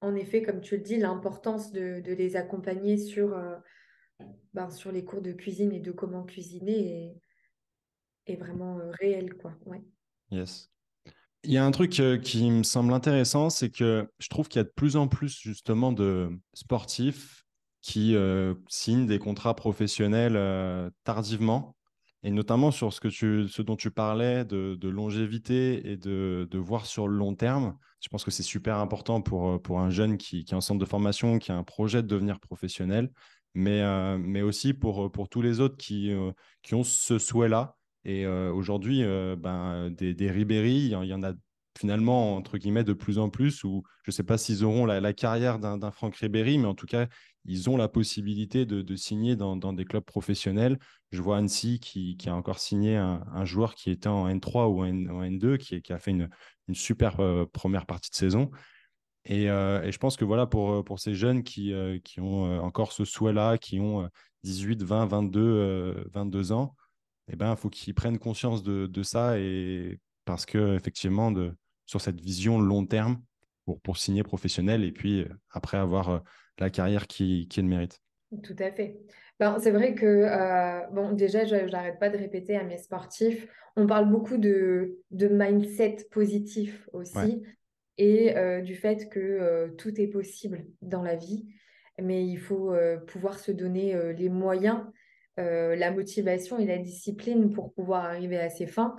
en effet, comme tu le dis, l'importance de, de les accompagner sur, euh, ben, sur les cours de cuisine et de comment cuisiner est, est vraiment réelle, quoi. Ouais. Yes. Il y a un truc qui me semble intéressant, c'est que je trouve qu'il y a de plus en plus justement de sportifs qui euh, signent des contrats professionnels euh, tardivement, et notamment sur ce, que tu, ce dont tu parlais de, longévité et de, voir sur le long terme. Je pense que c'est super important pour, euh, pour un jeune qui, est en centre de formation, qui a un projet de devenir professionnel, mais, mais aussi pour, pour tous les autres qui, qui ont ce souhait-là. Et aujourd'hui, ben, des, des Ribéry, il y en a finalement, entre guillemets, de plus en plus, où je ne sais pas s'ils auront la, carrière d'un Franck Ribéry, mais en tout cas, ils ont la possibilité de, signer dans, des clubs professionnels. Je vois Annecy qui, a encore signé un, joueur qui était en N3 ou en, N- en N2, qui, a fait une, super euh, première partie de saison. Et, euh, et je pense que voilà, pour, euh, ces jeunes qui, ont encore ce souhait-là, qui ont euh, 18, 20, 22, euh, 22 ans, eh ben, il faut qu'ils prennent conscience de, ça et parce que effectivement, sur cette vision long terme pour, pour signer professionnel et puis euh, après avoir euh, la carrière qui, qui le mérite. Tout à fait. Ben, c'est vrai que, euh, bon, déjà, je n'arrête pas de répéter à mes sportifs, on parle beaucoup de, de mindset positif Ouais. aussi et euh, du fait que euh, tout est possible dans la vie, mais il faut pouvoir se donner les moyens, la motivation et la discipline pour pouvoir arriver à ses fins.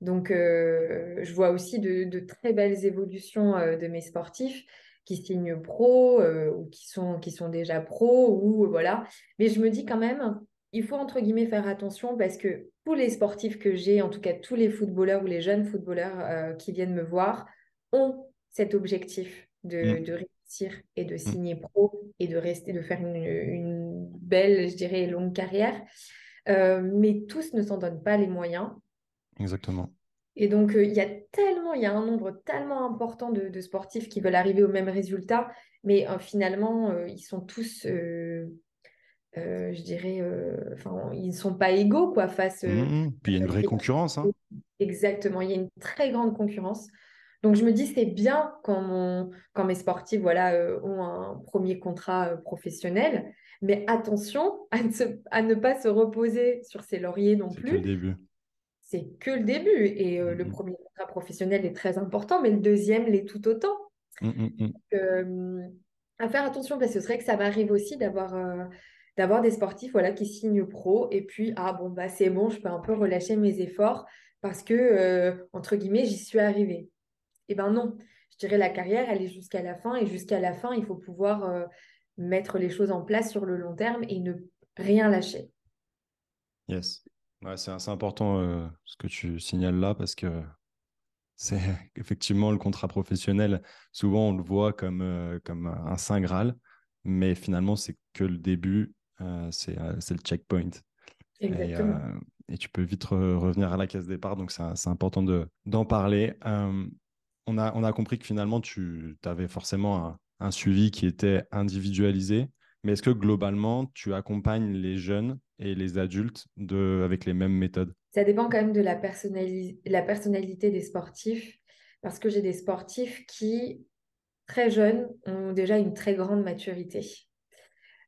Donc, euh, je vois aussi de, de très belles évolutions euh, de mes sportifs qui signent pro euh, ou qui sont, qui sont déjà pro ou voilà. Mais je me dis quand même, il faut entre guillemets faire attention parce que tous les sportifs que j'ai, en tout cas tous les footballeurs ou les jeunes footballeurs qui viennent me voir, ont cet objectif de, Mm, de réussir et de mm, signer pro et de rester, de faire une, une belle, je dirais, longue carrière. Euh, mais tous ne s'en donnent pas les moyens. Exactement. Et donc, euh, il y a tellement, il y a un nombre tellement important de, de sportifs qui veulent arriver au même résultat, mais euh, finalement, euh, ils sont tous, je dirais, enfin, ils ne sont pas égaux, quoi, face. Mm, euh, mm. Puis il y a une vraie concurrence, hein. Exactement, il y a une très grande concurrence. Donc, je me dis, c'est bien quand, mon- quand mes sportifs voilà, ont un premier contrat professionnel, mais attention à ne, se- à ne pas se reposer sur ses lauriers non C'est que le plus. début. C'est que le début. Et euh, le mm. premier contrat professionnel est très important, mais le deuxième l'est tout autant. Mm, mm, mm. Euh, à faire attention, parce que c'est vrai que ça m'arrive aussi d'avoir euh, d'avoir des sportifs voilà, qui signent pro, et puis, ah bon, bah, c'est bon, je peux un peu relâcher mes efforts parce que, euh, entre guillemets, j'y suis arrivée. Eh ben non, je dirais la carrière, elle est jusqu'à la fin et jusqu'à la fin, il faut pouvoir mettre les choses en place sur le long terme et ne rien lâcher. Yes. Ouais, c'est c'est important euh, ce que tu signales là parce que c'est effectivement le contrat professionnel. Souvent, on le voit comme, euh, comme un saint Graal, mais finalement, c'est que le début, euh, c'est le checkpoint. Et, Exactement. et tu peux vite re- revenir à la case départ, donc c'est important de, d'en parler. On a, on a compris que finalement, tu avais forcément un, un suivi qui était individualisé, mais est-ce que globalement, tu accompagnes les jeunes et les adultes de, avec les mêmes méthodes? Ça dépend quand même de la personnali- la personnalité des sportifs, parce que j'ai des sportifs qui, très jeunes, ont déjà une très grande maturité.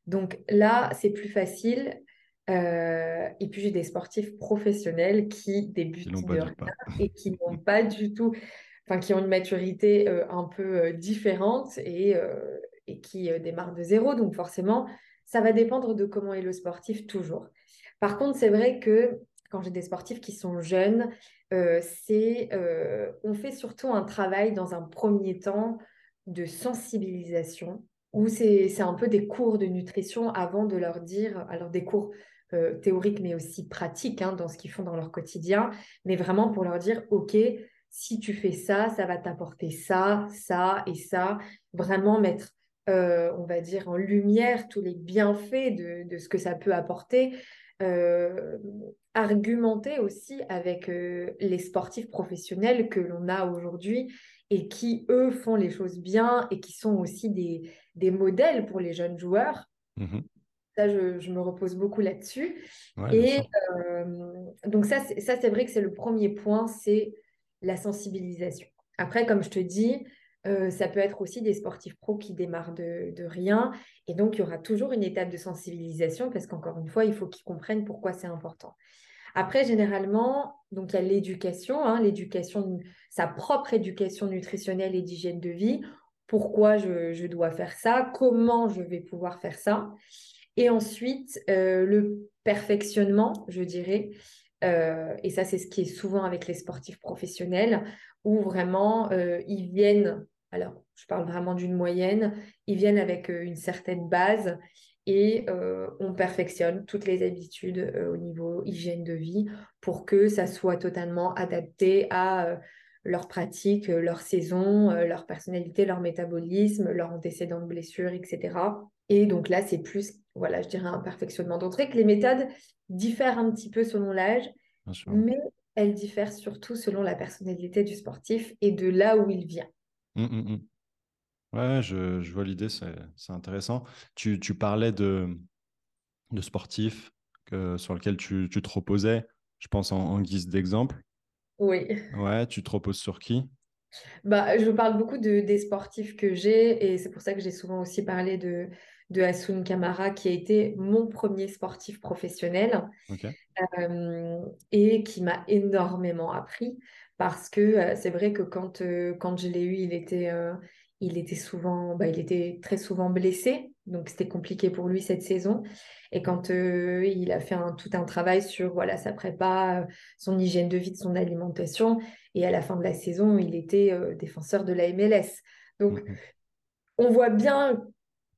Donc là, c'est plus facile. Euh, et puis j'ai des sportifs professionnels qui débutent de rien et qui n'ont pas du tout, enfin qui ont une maturité euh, un peu euh, différente et, et qui euh, démarrent de zéro. Donc forcément, ça va dépendre de comment est le sportif toujours. Par contre, c'est vrai que quand j'ai des sportifs qui sont jeunes, euh, c'est, euh, on fait surtout un travail dans un premier temps de sensibilisation où c'est, un peu des cours de nutrition avant de leur dire, alors des cours théoriques mais aussi pratiques hein, dans ce qu'ils font dans leur quotidien, mais vraiment pour leur dire, OK, si tu fais ça, ça va t'apporter ça, ça et ça. Vraiment mettre, euh, on va dire, en lumière tous les bienfaits de, de ce que ça peut apporter. Euh, argumenter aussi avec euh, les sportifs professionnels que l'on a aujourd'hui et qui, eux, font les choses bien et qui sont aussi des, des modèles pour les jeunes joueurs. Mhm. Ça, je, je me repose beaucoup là-dessus. Ouais, Et donc ça, ça, c'est vrai que c'est le premier point, c'est la sensibilisation. Après, comme je te dis, euh, ça peut être aussi des sportifs pros qui démarrent de, rien. Et donc, il y aura toujours une étape de sensibilisation parce qu'encore une fois, il faut qu'ils comprennent pourquoi c'est important. Après, généralement, donc il y a l'éducation, hein, l'éducation, sa propre éducation nutritionnelle et d'hygiène de vie. Pourquoi je, dois faire ça? Comment je vais pouvoir faire ça? Et ensuite, euh, le perfectionnement, je dirais. Euh, et ça, c'est ce qui est souvent avec les sportifs professionnels, où vraiment, ils viennent, alors je parle vraiment d'une moyenne, ils viennent avec euh, une certaine base et euh, on perfectionne toutes les habitudes euh, au niveau hygiène de vie pour que ça soit totalement adapté à euh, leur pratique, euh, leur saison, leur personnalité, leur métabolisme, leur antécédent de blessures, etc. Et donc là, c'est plus, voilà, je dirais un perfectionnement. Vrai que les méthodes diffèrent un petit peu selon l'âge, mais elles diffèrent surtout selon la personnalité du sportif et de là où il vient. Mm, mm, mm. Ouais, je, je vois l'idée, c'est intéressant. Tu, tu parlais de, de sportifs que, sur lesquels tu, tu te reposais, je pense en, en guise d'exemple. Oui. Ouais, tu te reposes sur qui? Bah, je parle beaucoup de, des sportifs que j'ai et c'est pour ça que j'ai souvent aussi parlé de, de Hassoun Kamara qui a été mon premier sportif professionnel euh, et qui m'a énormément appris parce que euh, c'est vrai que quand, euh, quand je l'ai eu, il était, il était souvent, bah, il était très souvent blessé, donc c'était compliqué pour lui cette saison. Et quand il a fait un, tout un travail sur voilà sa prépa, son hygiène de vie, son alimentation, et à la fin de la saison, il était défenseur de la MLS. Donc mmh on voit bien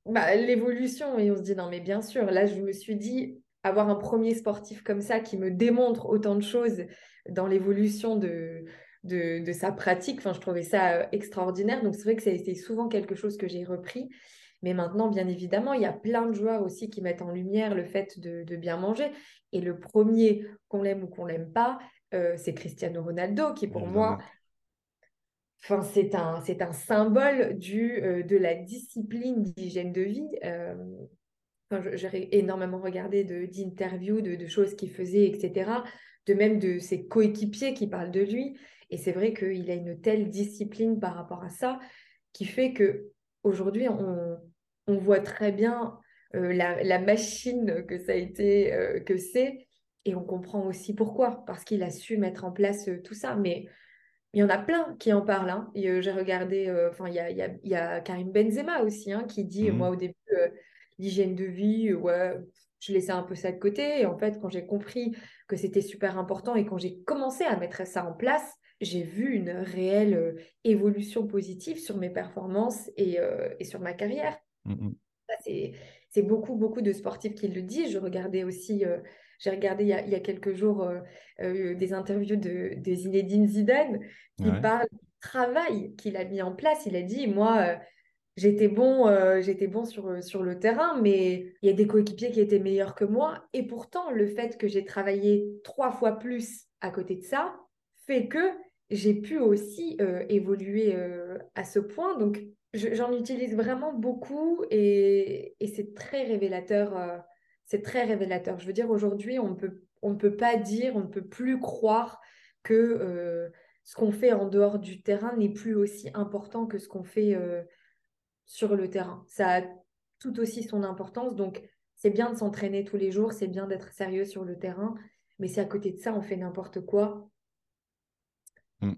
bah, l'évolution et on se dit non mais bien sûr, là je me suis dit avoir un premier sportif comme ça qui me démontre autant de choses dans l'évolution de, de, sa pratique, enfin, je trouvais ça euh, extraordinaire. Donc c'est vrai que ça a été souvent quelque chose que j'ai repris. Mais maintenant, bien évidemment, il y a plein de joueurs aussi qui mettent en lumière le fait de, bien manger. Et le premier, qu'on l'aime ou qu'on l'aime pas, euh, c'est Cristiano Ronaldo, qui pour moi Enfin, c'est un, c'est un symbole du, euh, de la discipline d'hygiène de vie. Euh, j'ai énormément regardé de, d'interviews, de, de, choses qu'il faisait, etc. De même de ses coéquipiers qui parlent de lui. Et c'est vrai qu'il a une telle discipline par rapport à ça qui fait que aujourd'hui on, on voit très bien euh, la, la, machine que ça a été, que c'est. Et on comprend aussi pourquoi, parce qu'il a su mettre en place tout ça. Mais il y en a plein qui en parlent. Hein. Euh, j'ai regardé, euh, enfin, il y a, y, a, Karim Benzema aussi hein, qui dit, mmh moi au début, euh, l'hygiène de vie, ouais, je laissais un peu ça de côté. Et en fait, quand j'ai compris que c'était super important et quand j'ai commencé à mettre ça en place, j'ai vu une réelle évolution positive sur mes performances et, et sur ma carrière. Mmh c'est beaucoup, beaucoup de sportifs qui le disent. Je regardais aussi j'ai regardé il y, a, quelques jours euh, euh, des interviews de, de, Zinedine Zidane qui parle du travail qu'il a mis en place. Il a dit, moi, euh, j'étais bon, j'étais bon sur, sur le terrain, mais il y a des coéquipiers qui étaient meilleurs que moi. Et pourtant, le fait que j'ai travaillé trois fois plus à côté de ça fait que j'ai pu aussi évoluer à ce point. Donc, j'en utilise vraiment beaucoup et, et c'est très révélateur c'est très révélateur. Je veux dire, aujourd'hui, on peut, ne peut pas dire, on ne peut plus croire que euh, ce qu'on fait en dehors du terrain n'est plus aussi important que ce qu'on fait euh, sur le terrain. Ça a tout aussi son importance. Donc, c'est bien de s'entraîner tous les jours, c'est bien d'être sérieux sur le terrain, mais si à côté de ça, on fait n'importe quoi, mm.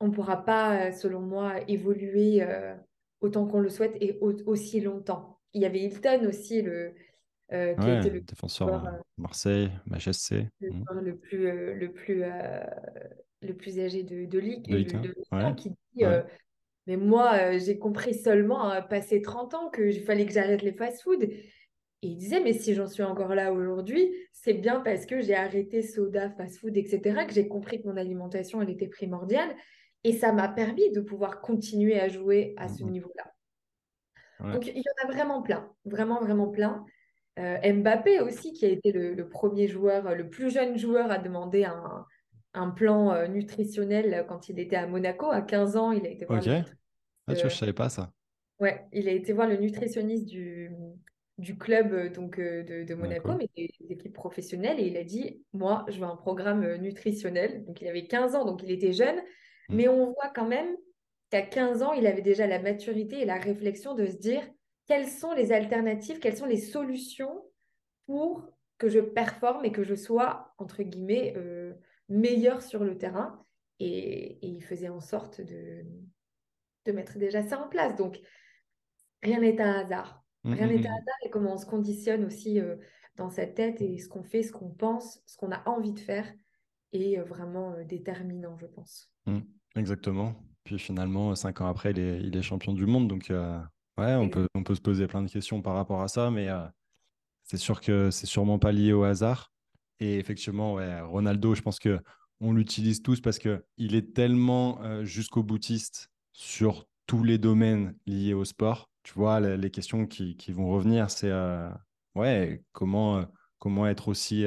on ne pourra pas, selon moi, évoluer euh, autant qu'on le souhaite et aussi longtemps. Il y avait Hilton aussi, le, euh, qui était le défenseur euh, Marseille, MHSC. Le, le plus, euh, le, plus, le plus âgé de, de Ligue, de, qui dit Mais moi, j'ai compris seulement, à passer 30 ans, qu'il fallait que j'arrête les fast-food. Et il disait, mais si j'en suis encore là aujourd'hui, c'est bien parce que j'ai arrêté soda, fast-food, etc., que j'ai compris que mon alimentation, elle était primordiale. Et ça m'a permis de pouvoir continuer à jouer à ce mmh niveau-là. Donc, il y en a vraiment plein, vraiment, vraiment plein. Euh, Mbappé aussi, qui a été le, premier joueur, le plus jeune joueur à demander un, plan euh, nutritionnel quand il était à Monaco. À 15 ans, il a été voir. Ok. Ah, tu vois, je savais pas ça. Ouais, il a été voir le nutritionniste du, du club euh, donc, de, Monaco, mais des, équipes professionnelles, et il a dit Moi, je veux un programme nutritionnel. Donc, il avait 15 ans, donc il était jeune, hmm. mais on voit quand même qu'à 15 ans, il avait déjà la maturité et la réflexion de se dire quelles sont les alternatives, quelles sont les solutions pour que je performe et que je sois, entre guillemets, euh, meilleur sur le terrain. Et, il faisait en sorte de, de mettre déjà ça en place. Donc, rien n'est un hasard. Mmh, rien n'est mmh, un hasard et comment on se conditionne aussi euh, dans sa tête et ce qu'on fait, ce qu'on pense, ce qu'on a envie de faire est euh, vraiment déterminant, je pense. exactement. Puis finalement, cinq ans après, il est, il est champion du monde. Donc, Ouais, on peut, on peut se poser plein de questions par rapport à ça, mais euh, c'est sûr que c'est sûrement pas lié au hasard. Et effectivement, Ronaldo, je pense que on l'utilise tous parce que il est tellement euh, jusqu'au boutiste sur tous les domaines liés au sport. Tu vois, les, questions qui, vont revenir, c'est euh, ouais, comment, comment être aussi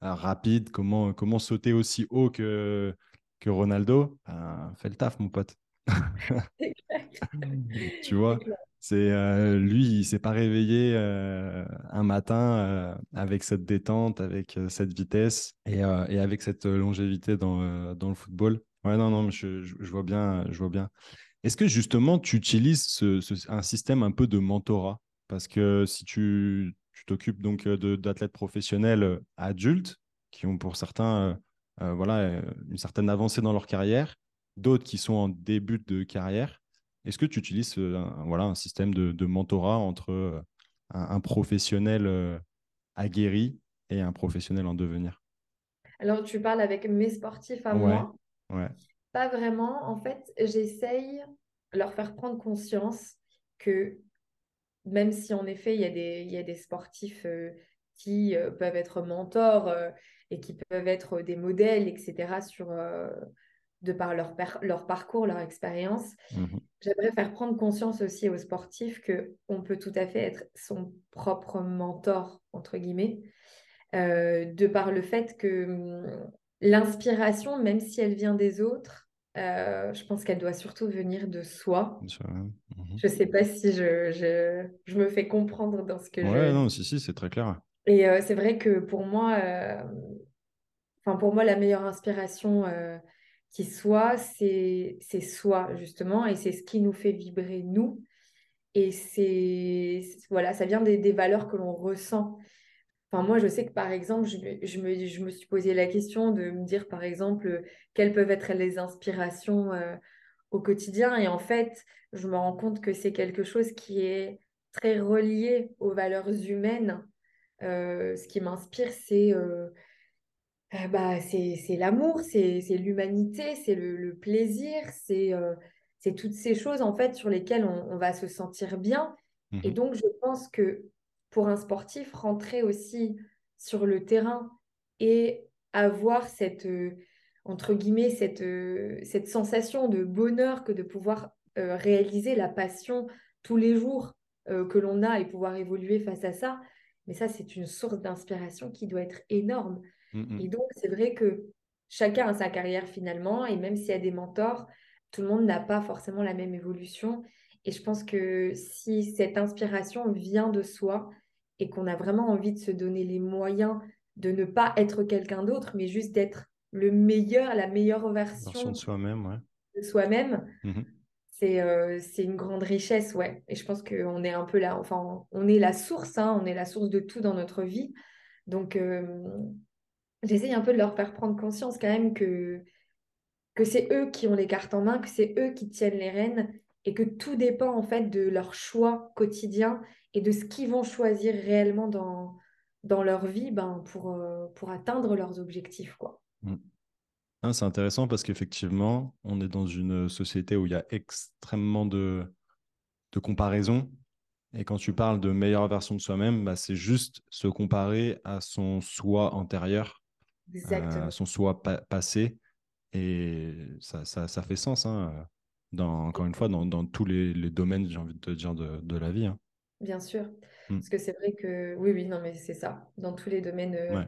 rapide, comment, comment sauter aussi haut que, que Ronaldo. Ben, fais le taf, mon pote. tu vois, c'est euh, lui, il s'est pas réveillé euh, un matin euh, avec cette détente, avec cette vitesse et, et, avec cette longévité dans, dans le football. Ouais, non, non, je, je, vois bien. Je vois bien. Est-ce que justement, tu utilises ce, un système un peu de mentorat? Parce que si tu t'occupes donc d'athlètes professionnels adultes, qui ont pour certains voilà, une certaine avancée dans leur carrière, d'autres qui sont en début de carrière, est-ce que tu utilises un, voilà, un système de, mentorat entre un, professionnel aguerri et un professionnel en devenir? Alors, tu parles avec mes sportifs à moi Pas vraiment. En fait, j'essaye de leur faire prendre conscience que même si en effet, il y a des, il y a des sportifs euh, qui euh, peuvent être mentors euh, et qui peuvent être des modèles, etc., sur, de par leur, leur parcours, leur expérience, mmh j'aimerais faire prendre conscience aussi aux sportifs qu'on peut tout à fait être son propre mentor, entre guillemets, de par le fait que hum, l'inspiration, même si elle vient des autres, euh, je pense qu'elle doit surtout venir de soi. Mhm. Je ne sais pas si je, je, je, me fais comprendre dans ce que ouais, je... non, si, si, c'est très clair. Et euh, c'est vrai que pour moi, euh, enfin pour moi, la meilleure inspiration qui soit, c'est soi, justement, et c'est ce qui nous fait vibrer, nous. Et c'est, voilà, ça vient des, valeurs que l'on ressent moi, je sais que par exemple, je, me, je me suis posé la question de me dire, par exemple, quelles peuvent être les inspirations euh, au quotidien. Et en fait, je me rends compte que c'est quelque chose qui est très relié aux valeurs humaines. Euh, ce qui m'inspire, c'est euh, bah, c'est l'amour, c'est l'humanité, c'est le, plaisir, c'est toutes ces choses en fait sur lesquelles on, va se sentir bien. Et mmh donc, je pense que pour un sportif, rentrer aussi sur le terrain et avoir cette, euh, entre guillemets, cette, euh, cette sensation de bonheur que de pouvoir euh, réaliser la passion tous les jours que l'on a et pouvoir évoluer face à ça. Mais ça, c'est une source d'inspiration qui doit être énorme. Mmh, mmh. Et donc, c'est vrai que chacun a sa carrière finalement, et même s'il y a des mentors, tout le monde n'a pas forcément la même évolution. Et je pense que si cette inspiration vient de soi, et qu'on a vraiment envie de se donner les moyens de ne pas être quelqu'un d'autre, mais juste d'être le meilleur, la meilleure version, de soi-même. Ouais. De soi-même. Mmh euh, c'est une grande richesse, ouais. Et je pense qu'on est un peu là, enfin, on est la source, hein, on est la source de tout dans notre vie. Donc, euh, j'essaye un peu de leur faire prendre conscience quand même que, que c'est eux qui ont les cartes en main, que c'est eux qui tiennent les rênes et que tout dépend en fait de leur choix quotidien et de ce qu'ils vont choisir réellement dans, dans leur vie ben, pour, euh, pour atteindre leurs objectifs. Quoi. Mmh. C'est intéressant parce qu'effectivement, on est dans une société où il y a extrêmement de, de comparaisons. Et quand tu parles de meilleure version de soi-même, bah, c'est juste se comparer à son soi antérieur, à son soi passé. Et ça, ça, ça fait sens, hein, dans, encore une fois, dans, dans tous les, les domaines, j'ai envie de te dire, de, de la vie. Hein. Bien sûr. Mmh. Parce que c'est vrai que oui, oui, non, mais c'est ça. Dans tous les domaines, euh,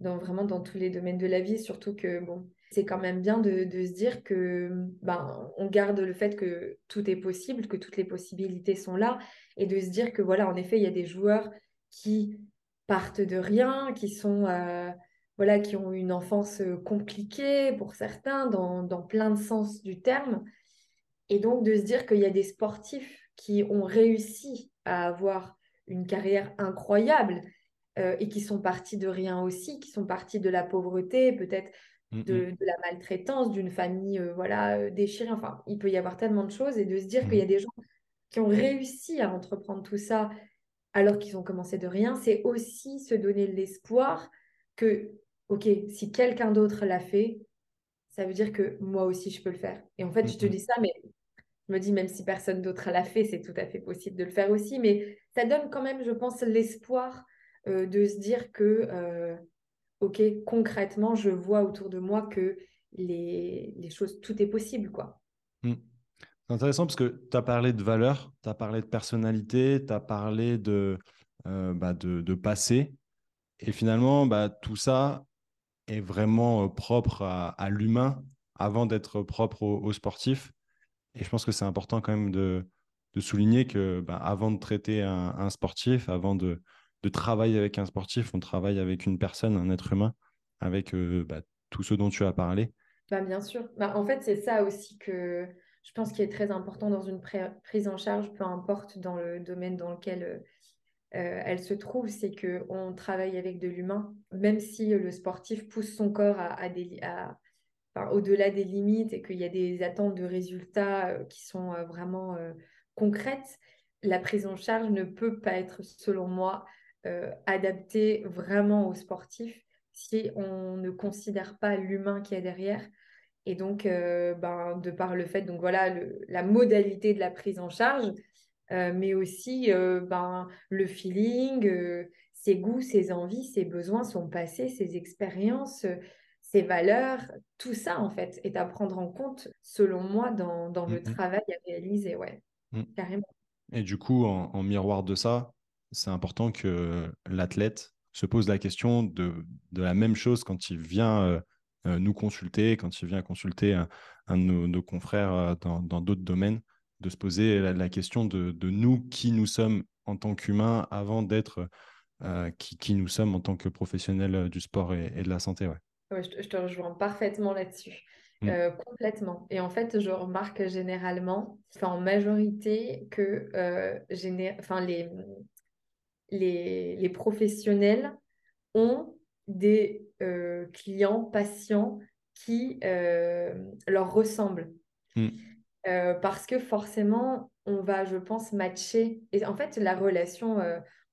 dans, vraiment dans tous les domaines de la vie, surtout que bon, c'est quand même bien de, de, se dire que ben, on garde le fait que tout est possible, que toutes les possibilités sont là, et de se dire que voilà, en effet, il y a des joueurs qui partent de rien, qui sont euh, voilà, qui ont une enfance euh, compliquée pour certains, dans, dans plein de sens du terme. Et donc de se dire qu'il y a des sportifs qui ont réussi à avoir une carrière incroyable euh, et qui sont partis de rien aussi, qui sont partis de la pauvreté, peut-être mm, de, mm. de, la maltraitance, d'une famille euh, voilà déchirée. Enfin, il peut y avoir tellement de choses et de se dire qu'il y a mm. des gens qui ont réussi à entreprendre tout ça alors qu'ils ont commencé de rien, c'est aussi se donner l'espoir que, ok, si quelqu'un d'autre l'a fait, ça veut dire que moi aussi je peux le faire. Et en fait, je te dis ça, mais je me dis, même si personne d'autre l'a fait, c'est tout à fait possible de le faire aussi. Mais ça donne quand même, je pense, l'espoir euh, de se dire que, euh, OK, concrètement, je vois autour de moi que les, les choses, tout est possible. quoi. Hmm. C'est intéressant parce que tu as parlé de valeur, tu as parlé de personnalité, tu as parlé de, euh, bah de, de, passé. Et finalement, bah, tout ça est vraiment propre à, l'humain avant d'être propre aux sportifs. Et je pense que c'est important quand même de, souligner que bah, avant de traiter un, sportif, avant de, de, travailler avec un sportif, on travaille avec une personne, un être humain, avec euh, bah, tout ce dont tu as parlé. Bah, bien sûr. Bah, en fait, c'est ça aussi que je pense qui est très important dans une prise en charge, peu importe dans le domaine dans lequel euh, euh, elle se trouve, c'est qu'on travaille avec de l'humain, même si le sportif pousse son corps à, au-delà des limites et qu'il y a des attentes de résultats euh, qui sont vraiment concrètes, la prise en charge ne peut pas être, selon moi, adaptée vraiment au sportif si on ne considère pas l'humain qui est derrière. Et donc, euh, ben, de par le fait, donc voilà, la modalité de la prise en charge, euh, mais aussi euh, ben, le feeling, ses goûts, ses envies, ses besoins, son passé, ses expériences, ses valeurs, tout ça en fait est à prendre en compte, selon moi, dans, dans le mmh travail à réaliser, ouais, mmh. carrément. Et du coup, en miroir de ça, c'est important que l'athlète se pose la question de, de, la même chose quand il vient euh, euh, nous consulter, quand il vient consulter un, de nos, confrères euh, dans d'autres domaines, de se poser la, question de, de, nous, qui nous sommes en tant qu'humains avant d'être qui, qui, nous sommes en tant que professionnels du sport et, de la santé. Ouais. je, te, rejoins parfaitement là-dessus. Mm. complètement. Et en fait, je remarque généralement, en majorité, que les, les, professionnels ont des euh, clients, patients qui euh, leur ressemblent. Hmm. Euh, parce que forcément, on va, je pense, matcher. Et en fait, la relation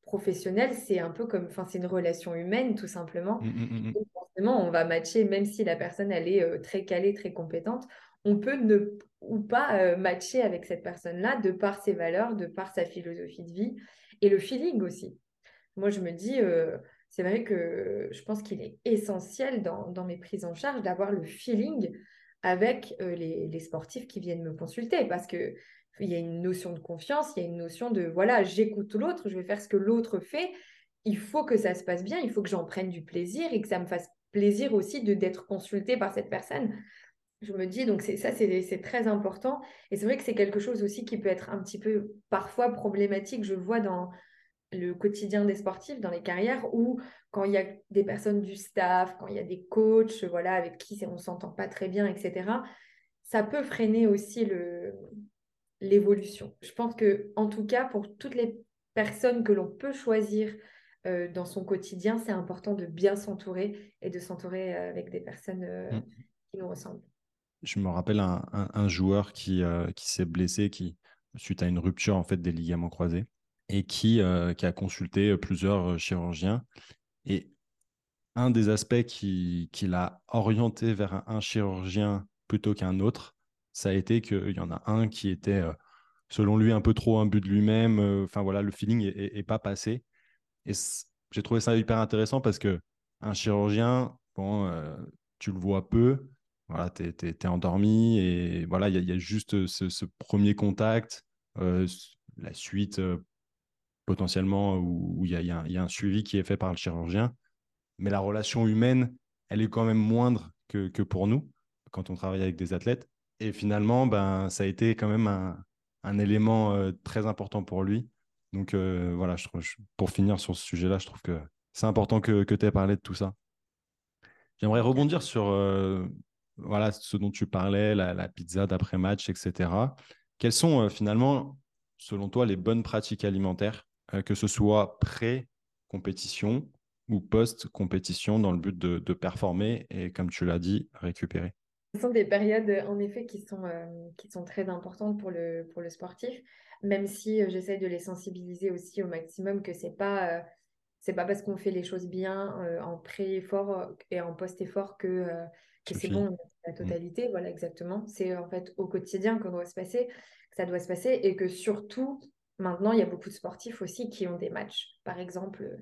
professionnelle, c'est un peu comme, enfin, c'est une relation humaine, tout simplement. Hmm, hmm, forcément, on va matcher, même si la personne, elle est très calée, très compétente, on peut ne ou pas matcher avec cette personne-là de par ses valeurs, de par sa philosophie de vie et le feeling aussi. Moi, je me dis, euh, c'est vrai que je pense qu'il est essentiel dans, mes prises en charge d'avoir le feeling avec euh, les, sportifs qui viennent me consulter parce que il y a une notion de confiance, il y a une notion de voilà, j'écoute l'autre, je vais faire ce que l'autre fait. Il faut que ça se passe bien, il faut que j'en prenne du plaisir et que ça me fasse plaisir aussi de d'être consulté par cette personne. Je me dis, donc ça, c'est très important. Et c'est vrai que c'est quelque chose aussi qui peut être un petit peu parfois problématique. Je vois dans, le quotidien des sportifs dans les carrières où quand il y a des personnes du staff, quand il y a des coachs, voilà, avec qui on s'entend pas très bien, etc., ça peut freiner aussi le, l'évolution. Je pense que, en tout cas, pour toutes les personnes que l'on peut choisir euh, dans son quotidien, c'est important de bien s'entourer et de s'entourer euh, avec des personnes euh, mm. qui nous ressemblent. Je me rappelle un, joueur qui, qui s'est blessé qui, suite à une rupture en fait des ligaments croisés et qui, qui a consulté plusieurs chirurgiens. Et un des aspects qui, qui l'a orienté vers un, chirurgien plutôt qu'un autre, ça a été qu'il y en a un qui était, selon lui, un peu trop but de lui-même. Enfin voilà, le feeling n'est pas passé. Et j'ai trouvé ça hyper intéressant parce que un chirurgien, bon, tu le vois peu, voilà, tu es, endormi et voilà, il y, a juste ce premier contact. la suite potentiellement où il y, a un suivi qui est fait par le chirurgien. Mais la relation humaine, elle est quand même moindre que, pour nous quand on travaille avec des athlètes. Et finalement, ben, ça a été quand même un, élément euh, très important pour lui. Donc euh, voilà, pour finir sur ce sujet-là, je trouve que c'est important que, tu aies parlé de tout ça. J'aimerais rebondir sur euh, voilà, ce dont tu parlais, la, pizza d'après-match, etc. Quelles sont finalement, selon toi, les bonnes pratiques alimentaires euh, que ce soit pré-compétition ou post-compétition dans le but de, performer et, comme tu l'as dit, récupérer Ce sont des périodes, en effet, qui sont, euh, qui sont très importantes pour le, pour le sportif, même si euh, j'essaie de les sensibiliser aussi au maximum que c'est pas... c'est pas parce qu'on fait les choses bien en pré-effort et en post-effort que, que c'est bon la mmh. totalité. Voilà, exactement. C'est en fait au quotidien qu'on doit se passer, que ça doit se passer et que surtout, Maintenant, il y a beaucoup de sportifs aussi qui ont des matchs, par exemple,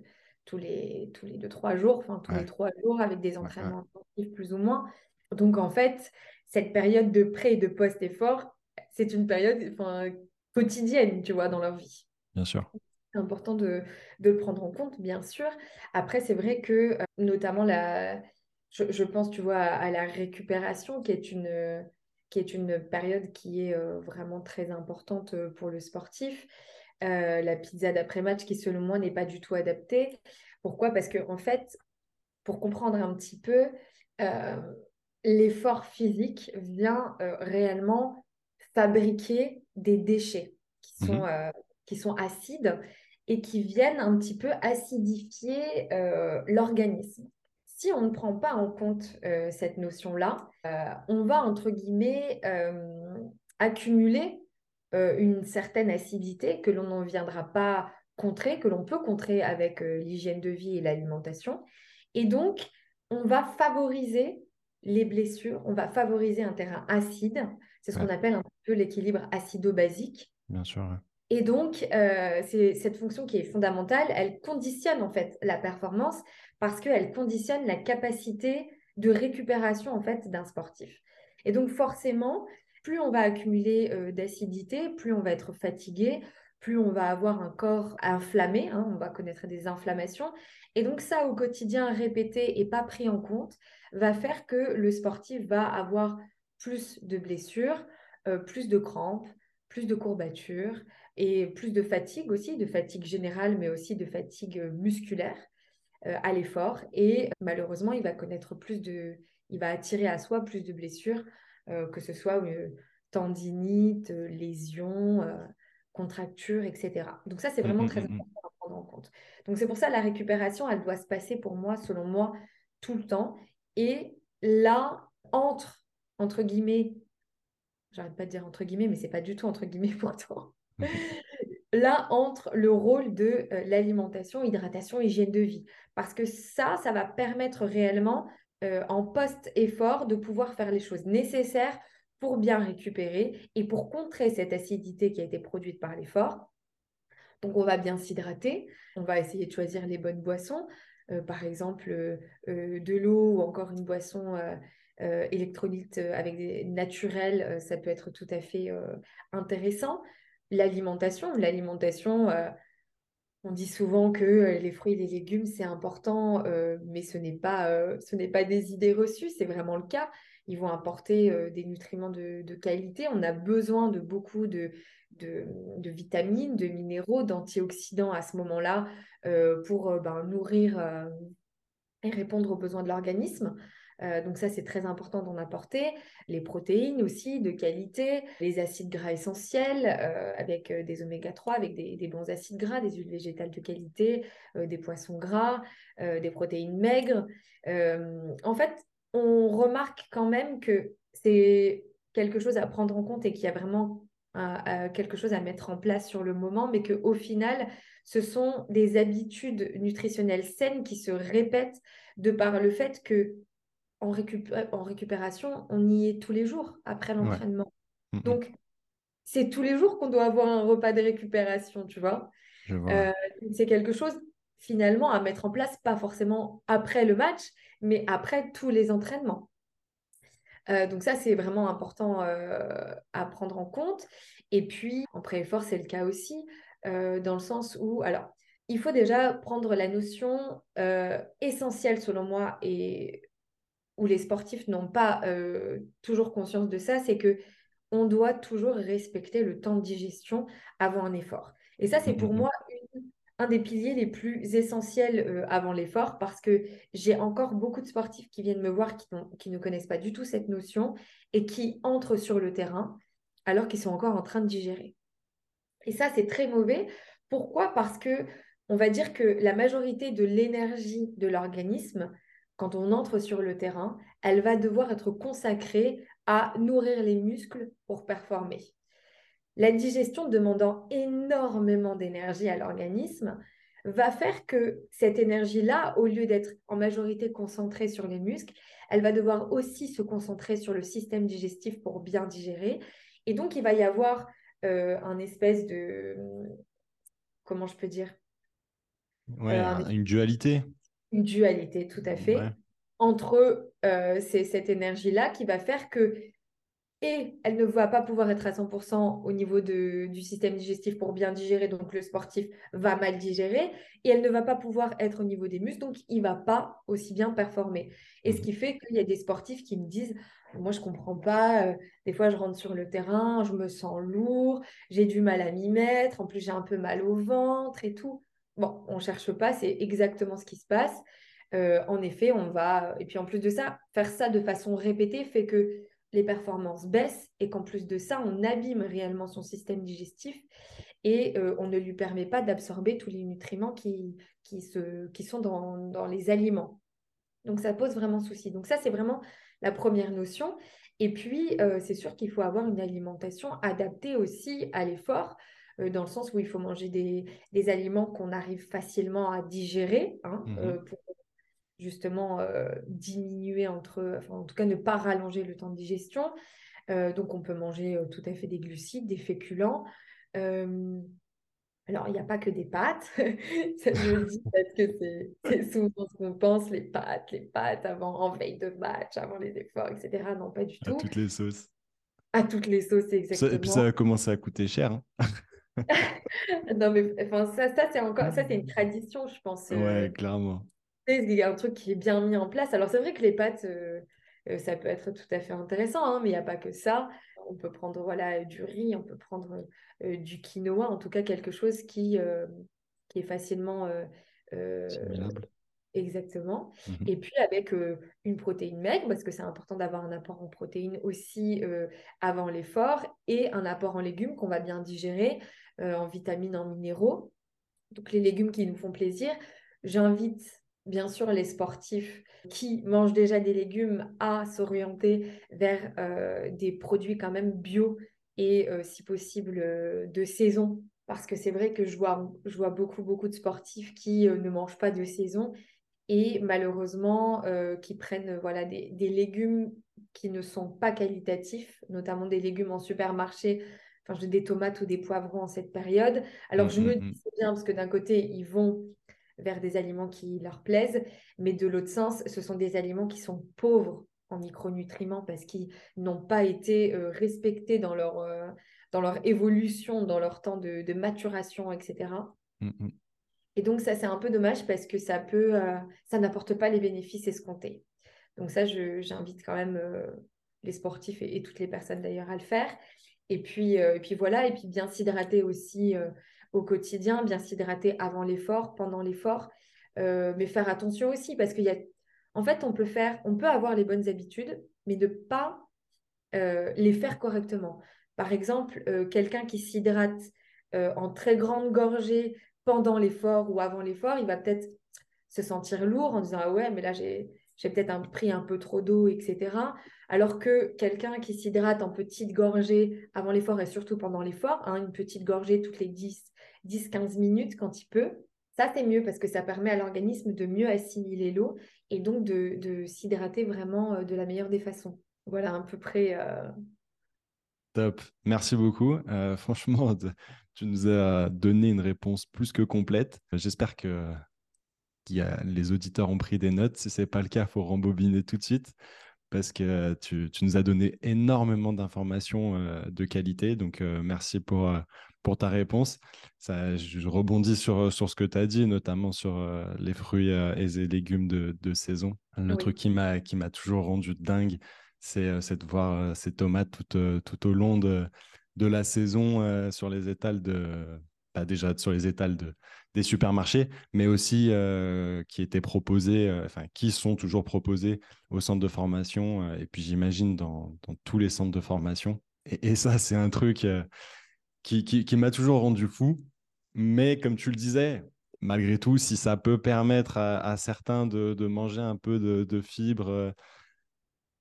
tous les, tous les deux, trois jours, enfin tous les trois jours avec des entraînements sportifs plus ou moins. Donc, en fait, cette période de pré et de post-effort, c'est une période quotidienne, tu vois, dans leur vie. Bien sûr. C'est important de, de, le prendre en compte, bien sûr. Après, c'est vrai que, euh, notamment, la, je, je, pense, tu vois, à, la récupération, qui est une qui est une période qui est euh, vraiment très importante euh, pour le sportif. Euh, la pizza d'après-match qui, selon moi, n'est pas du tout adaptée. Pourquoi? Parce que, en fait, pour comprendre un petit peu, l'effort physique vient réellement fabriquer des déchets qui sont, mmh qui sont acides et qui viennent un petit peu acidifier l'organisme. Si on ne prend pas en compte cette notion-là, on va, entre guillemets, accumuler une certaine acidité que l'on ne viendra pas contrer, que l'on peut contrer avec l'hygiène de vie et l'alimentation. Et donc, on va favoriser les blessures, on va favoriser un terrain acide. C'est ce qu'on appelle un peu l'équilibre acido-basique. Bien sûr. Et donc, euh, c'est cette fonction qui est fondamentale, elle conditionne en fait la performance parce qu'elle conditionne la capacité de récupération en fait d'un sportif. Et donc, forcément, plus on va accumuler euh, d'acidité, plus on va être fatigué, plus on va avoir un corps inflammé, hein, on va connaître des inflammations. Et donc ça, au quotidien, répété et pas pris en compte, va faire que le sportif va avoir plus de blessures, euh, plus de crampes, plus de courbatures et plus de fatigue aussi, de fatigue générale, mais aussi de fatigue euh, musculaire à l'effort. Et malheureusement, il va connaître plus de, il va attirer à soi plus de blessures, que ce soit tendinite, lésions, contractures, etc. Donc ça, c'est mmh, vraiment mmh, très mmh, important à prendre en compte. Donc c'est pour ça la récupération, elle doit se passer pour moi, selon moi, tout le temps. Et là, entre, entre guillemets, j'arrête pas de dire entre guillemets, mais c'est pas du tout entre guillemets pourtant. Là, entre le rôle de euh, l'alimentation, hydratation, hygiène de vie. Parce que ça, ça va permettre réellement, euh, en post-effort, de pouvoir faire les choses nécessaires pour bien récupérer et pour contrer cette acidité qui a été produite par l'effort. Donc, on va bien s'hydrater, on va essayer de choisir les bonnes boissons, euh, par exemple euh, de l'eau ou encore une boisson euh, électrolyte avec des naturels, ça peut être tout à fait intéressant. L'alimentation, l'alimentation, on dit souvent que les fruits et les légumes, c'est important, mais ce n'est pas, des idées reçues, c'est vraiment le cas. Ils vont apporter des nutriments de, qualité. On a besoin de beaucoup de, vitamines, de minéraux, d'antioxydants à ce moment-là euh, pour euh, ben, nourrir euh, et répondre aux besoins de l'organisme. Donc ça, c'est très important d'en apporter. Les protéines aussi de qualité, les acides gras essentiels avec des oméga 3, avec des, bons acides gras, des huiles végétales de qualité, des poissons gras, des protéines maigres. en fait, on remarque quand même que c'est quelque chose à prendre en compte et qui a vraiment quelque chose à mettre en place sur le moment, mais qu'au final, ce sont des habitudes nutritionnelles saines qui se répètent de par le fait que en, récupération, on y est tous les jours après l'entraînement. Mm, mm. Donc, c'est tous les jours qu'on doit avoir un repas de récupération, tu vois. Euh, c'est quelque chose finalement à mettre en place, pas forcément après le match, mais après tous les entraînements. Euh, donc ça, c'est vraiment important euh, à prendre en compte. Et puis, en pré-effort, c'est le cas aussi, euh, dans le sens où, alors, il faut déjà prendre la notion essentielle, selon moi, et où les sportifs n'ont pas toujours conscience de ça, c'est que on doit toujours respecter le temps de digestion avant un effort. Et ça, c'est pour moi un des piliers les plus essentiels euh, avant l'effort parce que j'ai encore beaucoup de sportifs qui viennent me voir qui, qui, ne connaissent pas du tout cette notion et qui entrent sur le terrain alors qu'ils sont encore en train de digérer. Et ça, c'est très mauvais. Pourquoi? Parce que on va dire que la majorité de l'énergie de l'organisme, quand on entre sur le terrain, elle va devoir être consacrée à nourrir les muscles pour performer. La digestion demandant énormément d'énergie à l'organisme va faire que cette énergie-là, au lieu d'être en majorité concentrée sur les muscles, elle va devoir aussi se concentrer sur le système digestif pour bien digérer. Et donc, il va y avoir euh, un espèce de... Comment je peux dire? Ouais, euh, une dualité. Une dualité, tout à fait. Entre euh, cette énergie-là qui va faire que et elle ne va pas pouvoir être à 100% au niveau du système digestif pour bien digérer, donc le sportif va mal digérer, et elle ne va pas pouvoir être au niveau des muscles, donc il va pas aussi bien performer. Et ce mmh. qui fait qu'il y a des sportifs qui me disent, moi je comprends pas, euh, des fois je rentre sur le terrain, je me sens lourd, j'ai du mal à m'y mettre, en plus j'ai un peu mal au ventre et tout. Bon, on cherche pas, c'est exactement ce qui se passe. en effet, on va, et puis en plus de ça, faire ça de façon répétée fait que les performances baissent et qu'en plus de ça, on abîme réellement son système digestif et on ne lui permet pas d'absorber tous les nutriments qui, qui, se, qui sont dans, dans les aliments. Donc ça pose vraiment souci. Donc ça, c'est vraiment la première notion. Et puis, c'est sûr qu'il faut avoir une alimentation adaptée aussi à l'effort, dans le sens où il faut manger des, des aliments qu'on arrive facilement à digérer hein, mmh pour justement diminuer entre, enfin, en tout cas ne pas rallonger le temps de digestion. donc on peut manger tout à fait des glucides, des féculents. Alors, il n'y a pas que des pâtes. ça, je le dis parce que c'est souvent ce qu'on pense, les pâtes, les pâtes avant, en veille de match, avant les efforts, etc. Non, pas du tout. À toutes les sauces. À toutes les sauces, exactement. et puis ça a commencé à coûter cher. Hein. non, mais enfin, ça, ça c'est encore, ça, c'est une tradition, je pense. Ouais, euh, clairement. Il y a un truc qui est bien mis en place. Alors, c'est vrai que les pâtes, euh, euh, ça peut être tout à fait intéressant, hein, mais il n'y a pas que ça. On peut prendre voilà, du riz, on peut prendre euh, du quinoa, en tout cas quelque chose qui, euh, qui est facilement... Exactement. Mmh Et puis avec une protéine maigre, parce que c'est important d'avoir un apport en protéines aussi avant l'effort, et un apport en légumes qu'on va bien digérer, en vitamines, en minéraux. Donc les légumes qui nous font plaisir. J'invite bien sûr les sportifs qui mangent déjà des légumes à s'orienter vers euh, des produits quand même bio et euh, si possible euh, de saison. Parce que c'est vrai que je vois, je vois beaucoup, beaucoup de sportifs qui ne mangent pas de saison et malheureusement qui prennent voilà, des, légumes qui ne sont pas qualitatifs, notamment des légumes en supermarché enfin, je des tomates ou des poivrons en cette période. Alors, je mmh, me mmh, dis, c'est bien parce que d'un côté, ils vont vers des aliments qui leur plaisent, mais de l'autre sens, ce sont des aliments qui sont pauvres en micronutriments parce qu'ils n'ont pas été euh, respectés dans leur, euh, dans leur évolution, dans leur temps de, maturation, etc. Mmh. Et donc ça, c'est un peu dommage parce que ça peut, euh, ça n'apporte pas les bénéfices escomptés. Donc ça, j'invite quand même les sportifs et, et, toutes les personnes d'ailleurs à le faire. Et puis, et puis voilà, et puis bien s'hydrater aussi au quotidien, bien s'hydrater avant l'effort, pendant l'effort, euh, mais faire attention aussi parce qu'il y a, en fait, on peut faire, on peut avoir les bonnes habitudes, mais ne pas euh, les faire correctement. Par exemple, euh, quelqu'un qui s'hydrate en très grande gorgée pendant l'effort ou avant l'effort, il va peut-être se sentir lourd en disant ah ouais, mais là j'ai j'ai peut-être pris un peu trop d'eau, etc. Alors que quelqu'un qui s'hydrate en petite gorgée avant l'effort et surtout pendant l'effort, hein, une petite gorgée toutes les 10, 10-15 minutes quand il peut. Ça, c'est mieux parce que ça permet à l'organisme de mieux assimiler l'eau et donc de, s'hydrater vraiment euh, de la meilleure des façons. Voilà à peu près. Euh, Top, merci beaucoup. Euh, franchement, tu nous as donné une réponse plus que complète. J'espère que les auditeurs ont pris des notes. Si ce n'est pas le cas, il faut rembobiner tout de suite parce que tu, nous as donné énormément d'informations de qualité. Donc, merci pour, pour ta réponse. Ça, je rebondis sur, sur ce que tu as dit, notamment sur euh, les fruits euh, et les légumes de, de saison. Le truc qui m'a toujours rendu dingue, c'est euh, de voir ces tomates tout, tout au long de, de la saison sur les étals de. Pas déjà sur les étals de, des supermarchés, mais aussi qui étaient proposés, enfin qui sont toujours proposés au centre de formation, et puis j'imagine dans, tous les centres de formation. Et, ça, c'est un truc, qui, m'a toujours rendu fou. Mais comme tu le disais, malgré tout, si ça peut permettre à, certains de, manger un peu de, fibres, euh,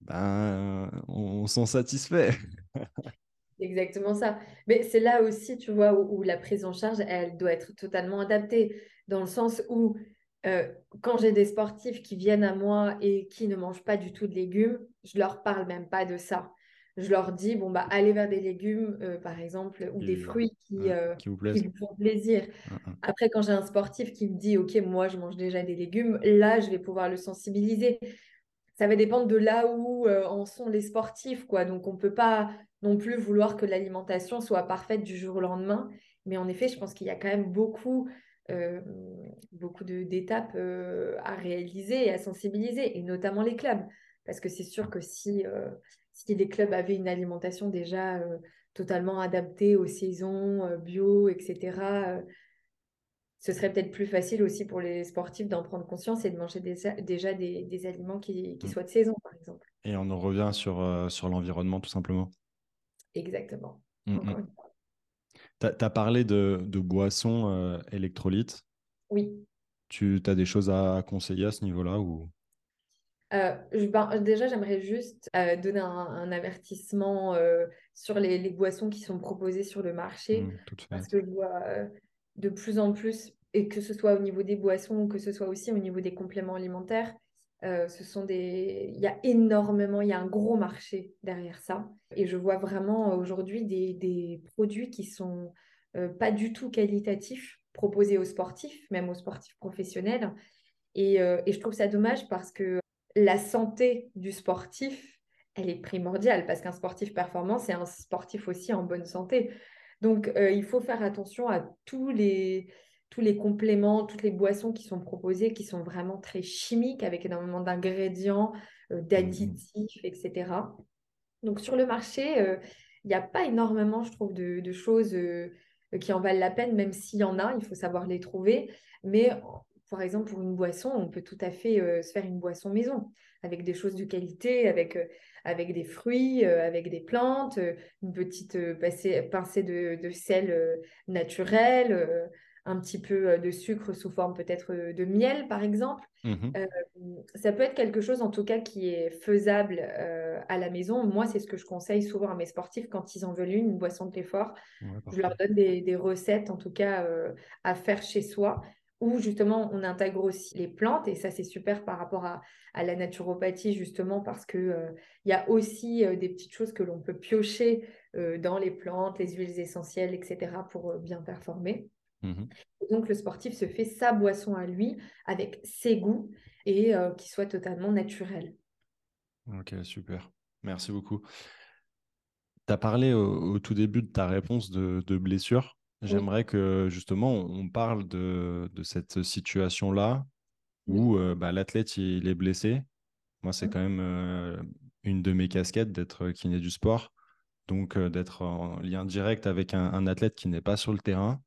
ben, on, s'en satisfait. exactement ça. Mais c'est là aussi, tu vois, où, la prise en charge, elle doit être totalement adaptée, dans le sens où euh, quand j'ai des sportifs qui viennent à moi et qui ne mangent pas du tout de légumes, je leur parle même pas de ça je leur dis, bon, bah, allez vers des légumes, euh, par exemple, ou des fruits qui, euh, qui, vous, font plaisir. Après, quand j'ai un sportif qui me dit, OK, moi, je mange déjà des légumes, là, je vais pouvoir le sensibiliser. Ça va dépendre de là où euh, en sont les sportifs, quoi. Donc, on ne peut pas non plus vouloir que l'alimentation soit parfaite du jour au lendemain. Mais en effet, je pense qu'il y a quand même beaucoup, beaucoup d'étapes à réaliser et à sensibiliser, et notamment les clubs. Parce que c'est sûr que si si les clubs avaient une alimentation déjà euh, totalement adaptée aux saisons, euh, bio, etc., euh, ce serait peut-être plus facile aussi pour les sportifs d'en prendre conscience et de manger déjà des, aliments qui, mm. soient de saison, par exemple. Et on en revient sur, euh, sur l'environnement, tout simplement. Exactement. Mm, mm. Tu as, parlé de, de boissons euh, électrolytes. Oui. Tu as des choses à conseiller à ce niveau-là ou... Euh, ben, déjà, j'aimerais juste donner un, avertissement sur les, les, boissons qui sont proposées sur le marché. parce que je vois de plus en plus, et que ce soit au niveau des boissons ou que ce soit aussi au niveau des compléments alimentaires, euh, ce sont des... Il y a énormément, il y a un gros marché derrière ça. Et je vois vraiment aujourd'hui des, produits qui sont euh, pas du tout qualitatifs proposés aux sportifs, même aux sportifs professionnels. Et, euh, et, je trouve ça dommage parce que la santé du sportif, elle est primordiale parce qu'un sportif performant, c'est un sportif aussi en bonne santé. Donc, euh, il faut faire attention à tous les, tous les compléments, toutes les boissons qui sont proposées, qui sont vraiment très chimiques, avec énormément d'ingrédients, euh, mmh d'additifs, etc. Donc, sur le marché, euh, il n'y a pas énormément, je trouve, de, choses qui en valent la peine, même s'il y en a, il faut savoir les trouver. Mais, par exemple, pour une boisson, on peut tout à fait se faire une boisson maison, avec des choses de qualité, avec avec des fruits, euh, avec des plantes, euh, une petite euh, pincée, de, sel naturel, un petit peu de sucre sous forme peut-être de miel, par exemple. Mmh ça peut être quelque chose, en tout cas, qui est faisable à la maison. Moi, c'est ce que je conseille souvent à mes sportifs quand ils en veulent une, une boisson de l'effort. je leur donne des, des, recettes, en tout cas, à faire chez soi où justement on intègre aussi les plantes et ça c'est super par rapport à, la naturopathie justement parce que euh, il y a aussi euh, des petites choses que l'on peut piocher euh, dans les plantes, les huiles essentielles, etc. pour bien performer. Mmh donc le sportif se fait sa boisson à lui avec ses goûts et qui soit totalement naturel. Ok, super. Merci beaucoup. Tu as parlé au, tout début de ta réponse de, de blessure. J'aimerais que justement on parle de, cette situation-là où euh, bah, l'athlète il est blessé. Moi, c'est quand même euh, une de mes casquettes d'être kiné du sport, donc euh, d'être en lien direct avec un, athlète qui n'est pas sur le terrain.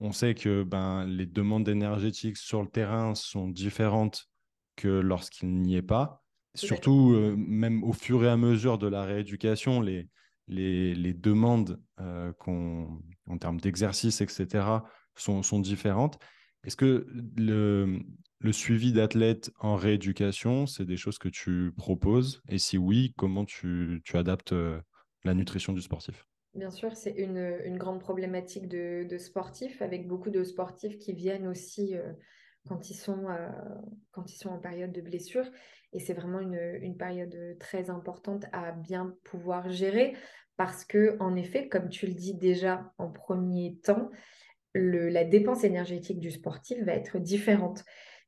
On sait que ben, les demandes énergétiques sur le terrain sont différentes que lorsqu'il n'y est pas. Surtout, même au fur et à mesure de la rééducation, les, les, demandes euh, en termes d'exercice, etc., sont, différentes. Est-ce que le, suivi d'athlètes en rééducation, c'est des choses que tu proposes? Et si oui, comment tu, adaptes euh, la nutrition du sportif? Bien sûr, c'est une, grande problématique de, sportifs, avec beaucoup de sportifs qui viennent aussi euh, quand, ils sont, quand ils sont en période de blessure. Et c'est vraiment une, période très importante à bien pouvoir gérer parce que, en effet, comme tu le dis déjà en premier temps, la dépense énergétique du sportif va être différente.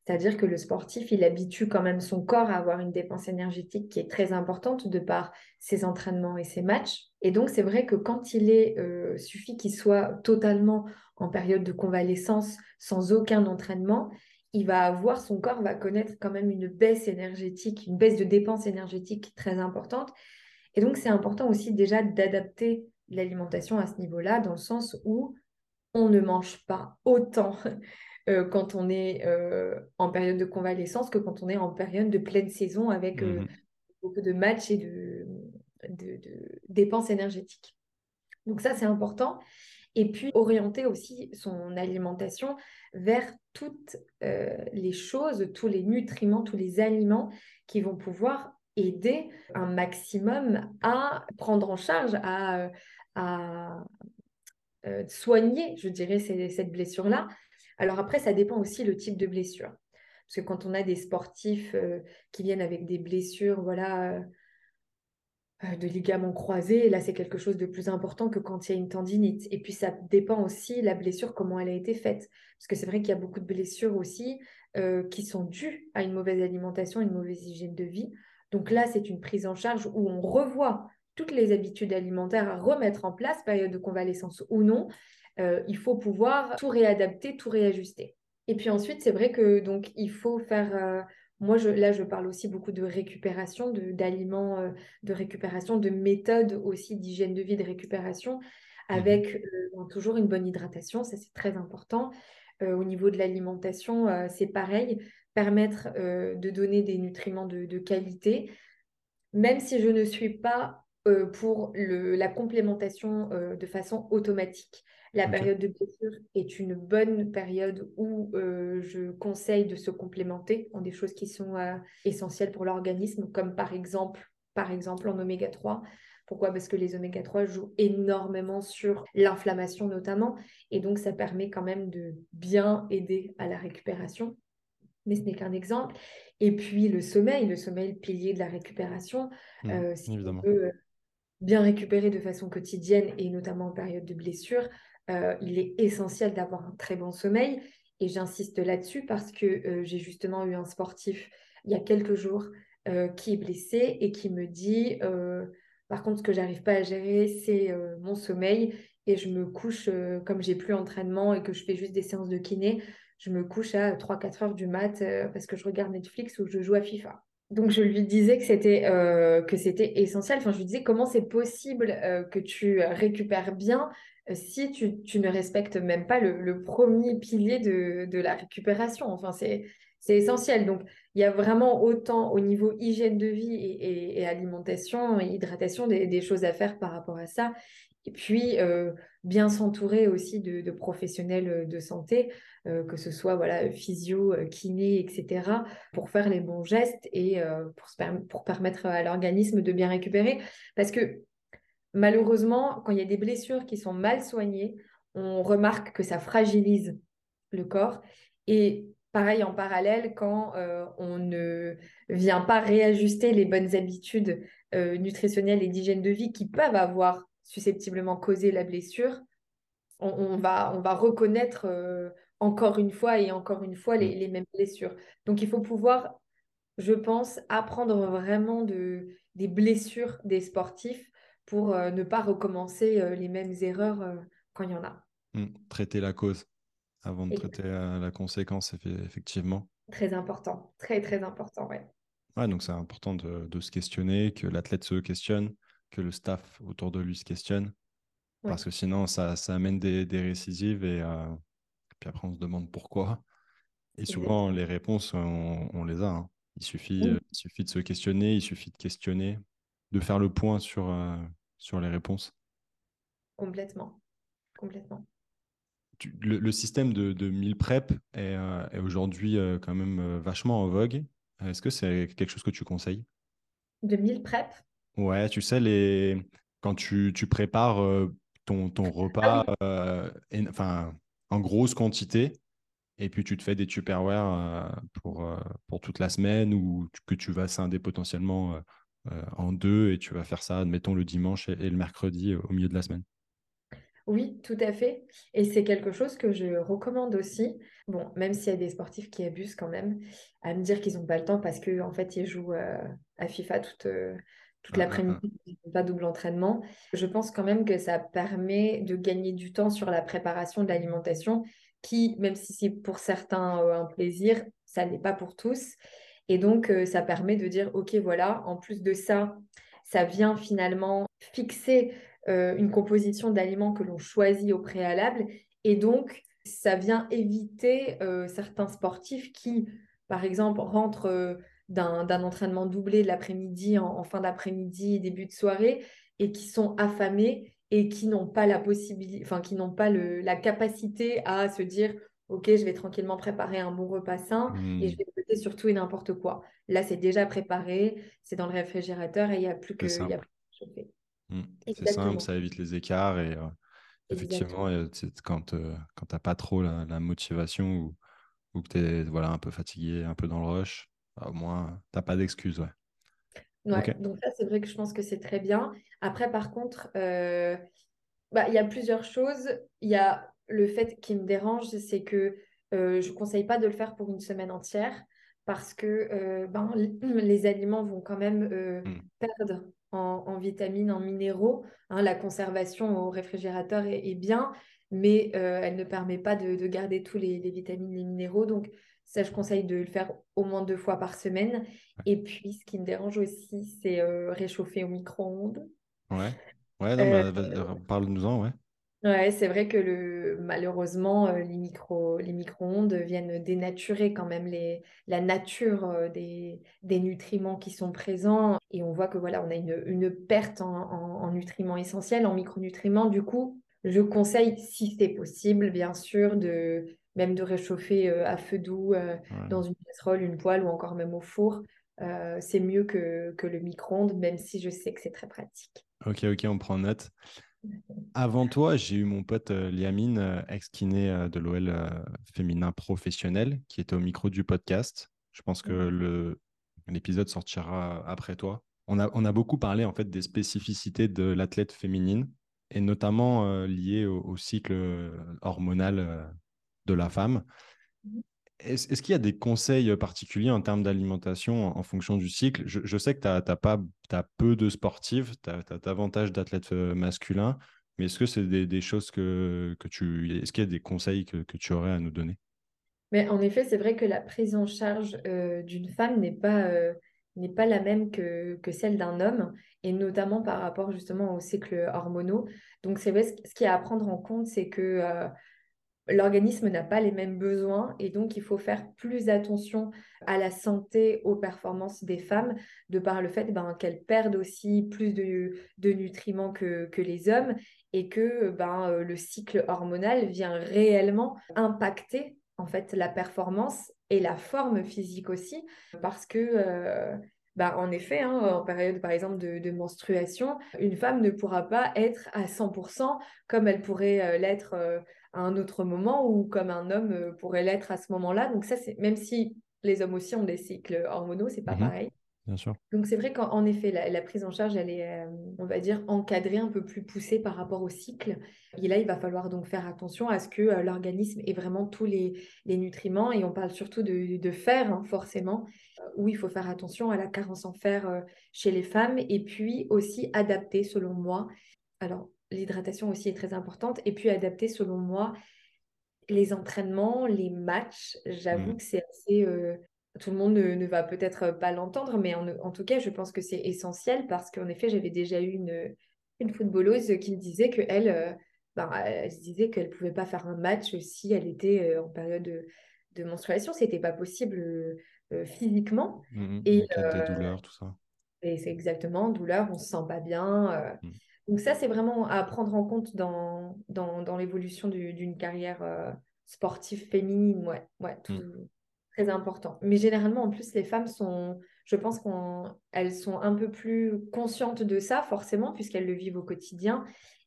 C'est-à-dire que le sportif, il habitue quand même son corps à avoir une dépense énergétique qui est très importante de par ses entraînements et ses matchs. Et donc, c'est vrai que quand il est, euh, suffit qu'il soit totalement en période de convalescence sans aucun entraînement, il va avoir, son corps va connaître quand même une baisse énergétique, une baisse de dépense énergétique très importante. Et donc, c'est important aussi déjà d'adapter l'alimentation à ce niveau-là, dans le sens où on ne mange pas autant euh, quand on est euh, en période de convalescence que quand on est en période de pleine saison avec euh, mmh beaucoup de matchs et de, de dépenses énergétiques. Donc ça, c'est important et puis orienter aussi son alimentation vers toutes euh, les choses, tous les nutriments, tous les aliments qui vont pouvoir aider un maximum à prendre en charge, à, euh, soigner, je dirais, cette blessure-là. Alors après, ça dépend aussi le type de blessure. Parce que quand on a des sportifs euh, qui viennent avec des blessures, voilà, euh, de ligaments croisés. Là, c'est quelque chose de plus important que quand il y a une tendinite. Et puis, ça dépend aussi la blessure, comment elle a été faite. Parce que c'est vrai qu'il y a beaucoup de blessures aussi euh, qui sont dues à une mauvaise alimentation, une mauvaise hygiène de vie. Donc là, c'est une prise en charge où on revoit toutes les habitudes alimentaires à remettre en place, période de convalescence ou non. Euh, il faut pouvoir tout réadapter, tout réajuster. Et puis ensuite, c'est vrai que donc il faut faire moi, je, là, je parle aussi beaucoup de récupération, d'aliments, de, euh, de, récupération, de méthodes aussi d'hygiène de vie, de récupération, mmh avec euh, toujours une bonne hydratation, ça c'est très important. au niveau de l'alimentation, c'est pareil, permettre de donner des nutriments de, de, qualité, même si je ne suis pas pour le, la complémentation de façon automatique. La période de blessure est une bonne période où euh, je conseille de se complémenter en des choses qui sont euh, essentielles pour l'organisme, comme par exemple, par exemple en oméga 3. Pourquoi? Parce que les oméga 3 jouent énormément sur l'inflammation notamment, et donc ça permet quand même de bien aider à la récupération. Mais ce n'est qu'un exemple. Et puis le sommeil, le sommeil, pilier de la récupération. Mmh, euh, si évidemment. bien récupérer de façon quotidienne et notamment en période de blessure, euh, il est essentiel d'avoir un très bon sommeil. Et j'insiste là-dessus parce que euh, j'ai justement eu un sportif il y a quelques jours euh, qui est blessé et qui me dit, par contre, ce que j'arrive pas à gérer, c'est mon sommeil. Et je me couche, comme j'ai plus entraînement et que je fais juste des séances de kiné, je me couche à 3-4 heures du mat parce que je regarde Netflix ou je joue à FIFA. Donc je lui disais que c'était que c'était essentiel. Enfin, je lui disais comment c'est possible que tu récupères bien si tu, ne respectes même pas le, premier pilier de, la récupération. Enfin, c'est essentiel. Donc, il y a vraiment autant au niveau hygiène de vie et, alimentation et hydratation des, choses à faire par rapport à ça. Et puis, euh, bien s'entourer aussi de, professionnels de santé, euh, que ce soit voilà, physio, kiné, etc., pour faire les bons gestes et euh, pour, pour permettre à l'organisme de bien récupérer. Parce que malheureusement, quand il y a des blessures qui sont mal soignées, on remarque que ça fragilise le corps. Et pareil en parallèle, quand euh, on ne vient pas réajuster les bonnes habitudes euh, nutritionnelles et d'hygiène de vie qui peuvent avoir susceptiblement causé la blessure, on, va, on va reconnaître euh, encore une fois et encore une fois les, les, mêmes blessures. Donc il faut pouvoir, je pense, apprendre vraiment de, des blessures des sportifs pour euh, ne pas recommencer euh, les mêmes erreurs euh, quand il y en a. Mmh, traiter la cause avant de traiter la conséquence, effectivement. Très important, très très important, ouais. Ouais, donc c'est important de, se questionner, que l'athlète se questionne, que le staff autour de lui se questionne, parce que sinon ça, ça amène des, des récidives et puis après on se demande pourquoi. Et souvent les réponses, on, les a. Hein. Il, suffit, il suffit de se questionner, il suffit de questionner de faire le point sur, euh, sur les réponses. Complètement. Complètement. le, système de, de meal prep est, euh, est aujourd'hui euh, quand même vachement en vogue. Est-ce que c'est quelque chose que tu conseilles? De meal prep? Ouais, tu sais, les... quand tu, tu prépares ton, ton, repas ah enfin, en grosse quantité, et puis tu te fais des Tupperware pour, pour toute la semaine ou que tu vas scinder potentiellement euh, en deux et tu vas faire ça, admettons, le dimanche et, le mercredi euh, au milieu de la semaine. Oui, tout à fait. Et c'est quelque chose que je recommande aussi. Bon, même s'il y a des sportifs qui abusent quand même, à me dire qu'ils n'ont pas le temps parce qu'en en fait, ils jouent euh, à FIFA toute, toute ah, l'après-midi, pas double entraînement. Je pense quand même que ça permet de gagner du temps sur la préparation de l'alimentation qui, même si c'est pour certains un plaisir, ça n'est pas pour tous. Et donc, euh, ça permet de dire, OK, voilà, en plus de ça, ça vient finalement fixer euh, une composition d'aliments que l'on choisit au préalable. Et donc, ça vient éviter euh, certains sportifs qui, par exemple, rentrent d'un entraînement doublé l'après-midi, en, fin d'après-midi, début de soirée, et qui sont affamés et qui n'ont pas la possibilité, enfin, qui n'ont pas le, la capacité à se dire, ok, je vais tranquillement préparer un bon repas sain et je mmh. vais noter sur tout et n'importe quoi. Là, c'est déjà préparé, c'est dans le réfrigérateur et il n'y a plus que, chauffer. Mmh. C'est simple, ça évite les écarts et euh, effectivement, quand, euh, quand tu n'as pas trop la, motivation ou, ou que tu es voilà, un peu fatigué, un peu dans le rush, bah, au moins, tu n'as pas d'excuses. Ouais. Ouais, Donc ça, c'est vrai que je pense que c'est très bien. Après, par contre, bah, il y a plusieurs choses. Il y a le fait qui me dérange, c'est que euh, je ne conseille pas de le faire pour une semaine entière parce que euh, ben, les aliments vont quand même euh, hmm. perdre en, vitamines, en minéraux. Hein. la conservation au réfrigérateur est, bien, mais elle ne permet pas de, garder tous les, vitamines, les minéraux. Donc, ça, je conseille de le faire au moins deux fois par semaine. Et puis, ce qui me dérange aussi, c'est réchauffer au micro-ondes. Ouais, ouais, bah, parle-nous-en, ouais. Ouais, c'est vrai que le, malheureusement, euh, les micro, les micro-ondes viennent dénaturer quand même les, la nature euh, des, des nutriments qui sont présents. Et on voit que voilà, on a une, une perte en, en- en nutriments essentiels, en micronutriments. Du coup, je conseille, si c'est possible, bien sûr, de même de réchauffer euh, à feu doux euh, dans une casserole, une poêle ou encore même au four. Euh, c'est mieux que, que le micro-ondes, même si je sais que c'est très pratique. Ok, ok, on prend note. Avant toi, j'ai eu mon pote euh, Liamine, euh, ex-kiné de l'OL féminin professionnel, qui était au micro du podcast. Je pense que l'épisode sortira après toi. On a, on a beaucoup parlé en fait des spécificités de l'athlète féminine et notamment liées au, au cycle hormonal de la femme. Est-ce, est-ce qu'il y a des conseils particuliers en termes d'alimentation en, en fonction du cycle? Je, je sais que tu as, pas, t'as peu de sportives, tu as, davantage d'athlètes euh, masculins, mais est-ce que c'est des, des choses que, que tu... Est-ce qu'il y a des conseils que, que tu aurais à nous donner? Mais en effet, c'est vrai que la prise en charge euh, d'une femme n'est pas, euh, n'est pas la même que, que celle d'un homme, et notamment par rapport justement aux cycles hormonaux. Donc, c'est vrai, ce ce qu'il y a à prendre en compte, c'est que euh, l'organisme n'a pas les mêmes besoins, et donc il faut faire plus attention à la santé, aux performances des femmes, de par le fait ben, qu'elles perdent aussi plus de, nutriments que, les hommes, et que ben, euh, le cycle hormonal vient réellement impacter en fait la performance et la forme physique aussi, parce que euh, bah, en effet, hein, en période par exemple de, menstruation, une femme ne pourra pas être à 100% comme elle pourrait euh, l'être à un autre moment ou comme un homme euh, pourrait l'être à ce moment-là. Donc ça, c'est même si les hommes aussi ont des cycles hormonaux, c'est pas Mhm, pareil. bien sûr. Donc c'est vrai qu'en en effet, la, la prise en charge, elle est, euh, on va dire, encadrée un peu plus poussée par rapport au cycle. Et là, il va falloir donc faire attention à ce que euh, l'organisme ait vraiment tous les, les nutriments. Et on parle surtout de, de fer, hein, forcément, où il faut faire attention à la carence en fer euh, chez les femmes. Et puis aussi adapter, selon moi. Alors, l'hydratation aussi est très importante. Et puis adapter, selon moi, les entraînements, les matchs, j'avoue Mhm, que c'est assez... euh, tout le monde ne, ne va peut-être pas l'entendre, mais en, en tout cas, je pense que c'est essentiel parce qu'en effet, j'avais déjà eu une, une footballeuse qui me disait qu'elle euh, ben, elle disait qu'elle ne pouvait pas faire un match si elle était euh, en période de, de menstruation. C'était pas possible euh, euh, physiquement. mhm, Et, ok, des douleurs, tout ça. et c'est exactement douleur, on se sent pas bien. euh. Donc ça, c'est vraiment à prendre en compte dans, dans, dans l'évolution du- d'une carrière euh, sportive féminine. Ouais, ouais, tout, mhm, très important. Mais généralement, en plus, les femmes sont, je pense qu'elles sont un peu plus conscientes de ça, forcément, puisqu'elles le vivent au quotidien.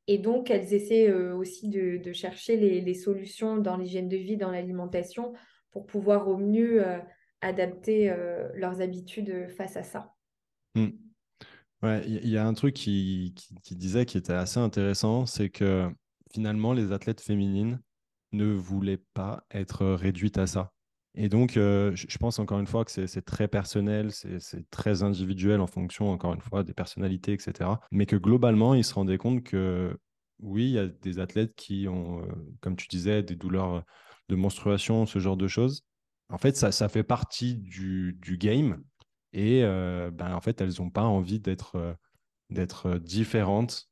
Et donc, elles essaient euh, aussi de, de chercher les, les solutions dans l'hygiène de vie, dans l'alimentation, pour pouvoir au mieux euh, adapter leurs habitudes face à ça. mhm. Ouais, il y, a un truc qui, disait qui était assez intéressant, c'est que finalement, les athlètes féminines ne voulaient pas être réduites à ça. Et donc, euh, je pense encore une fois que c'est très personnel, c'est c'est très individuel en fonction, encore une fois, des personnalités, etc. Mais que globalement, ils se rendaient compte que oui, il y a des athlètes qui ont, euh, comme tu disais, des douleurs de menstruation, ce genre de choses. En fait, ça, ça fait partie du, du game. Et euh, ben, en fait, elles n'ont pas envie d'être euh, d'être euh, différentes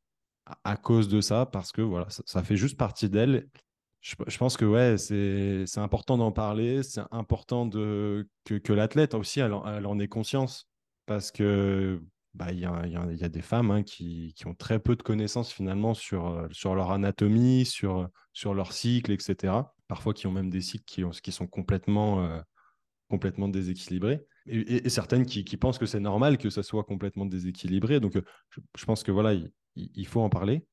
à, cause de ça, parce que voilà, ça, fait juste partie d'elles. Je, pense que ouais, c'est important d'en parler, c'est important de, que, que l'athlète aussi, elle, en- ait conscience, parce que bah, il y a, il y il y a des femmes hein, qui, qui ont très peu de connaissances finalement sur, sur leur anatomie, sur, sur leur cycle, etc. Parfois qui ont même des cycles qui, ont, qui sont complètement, complètement déséquilibrés. Et, certaines qui, pensent que c'est normal que ça soit complètement déséquilibré. Donc, euh, je, pense que voilà, il, faut en parler.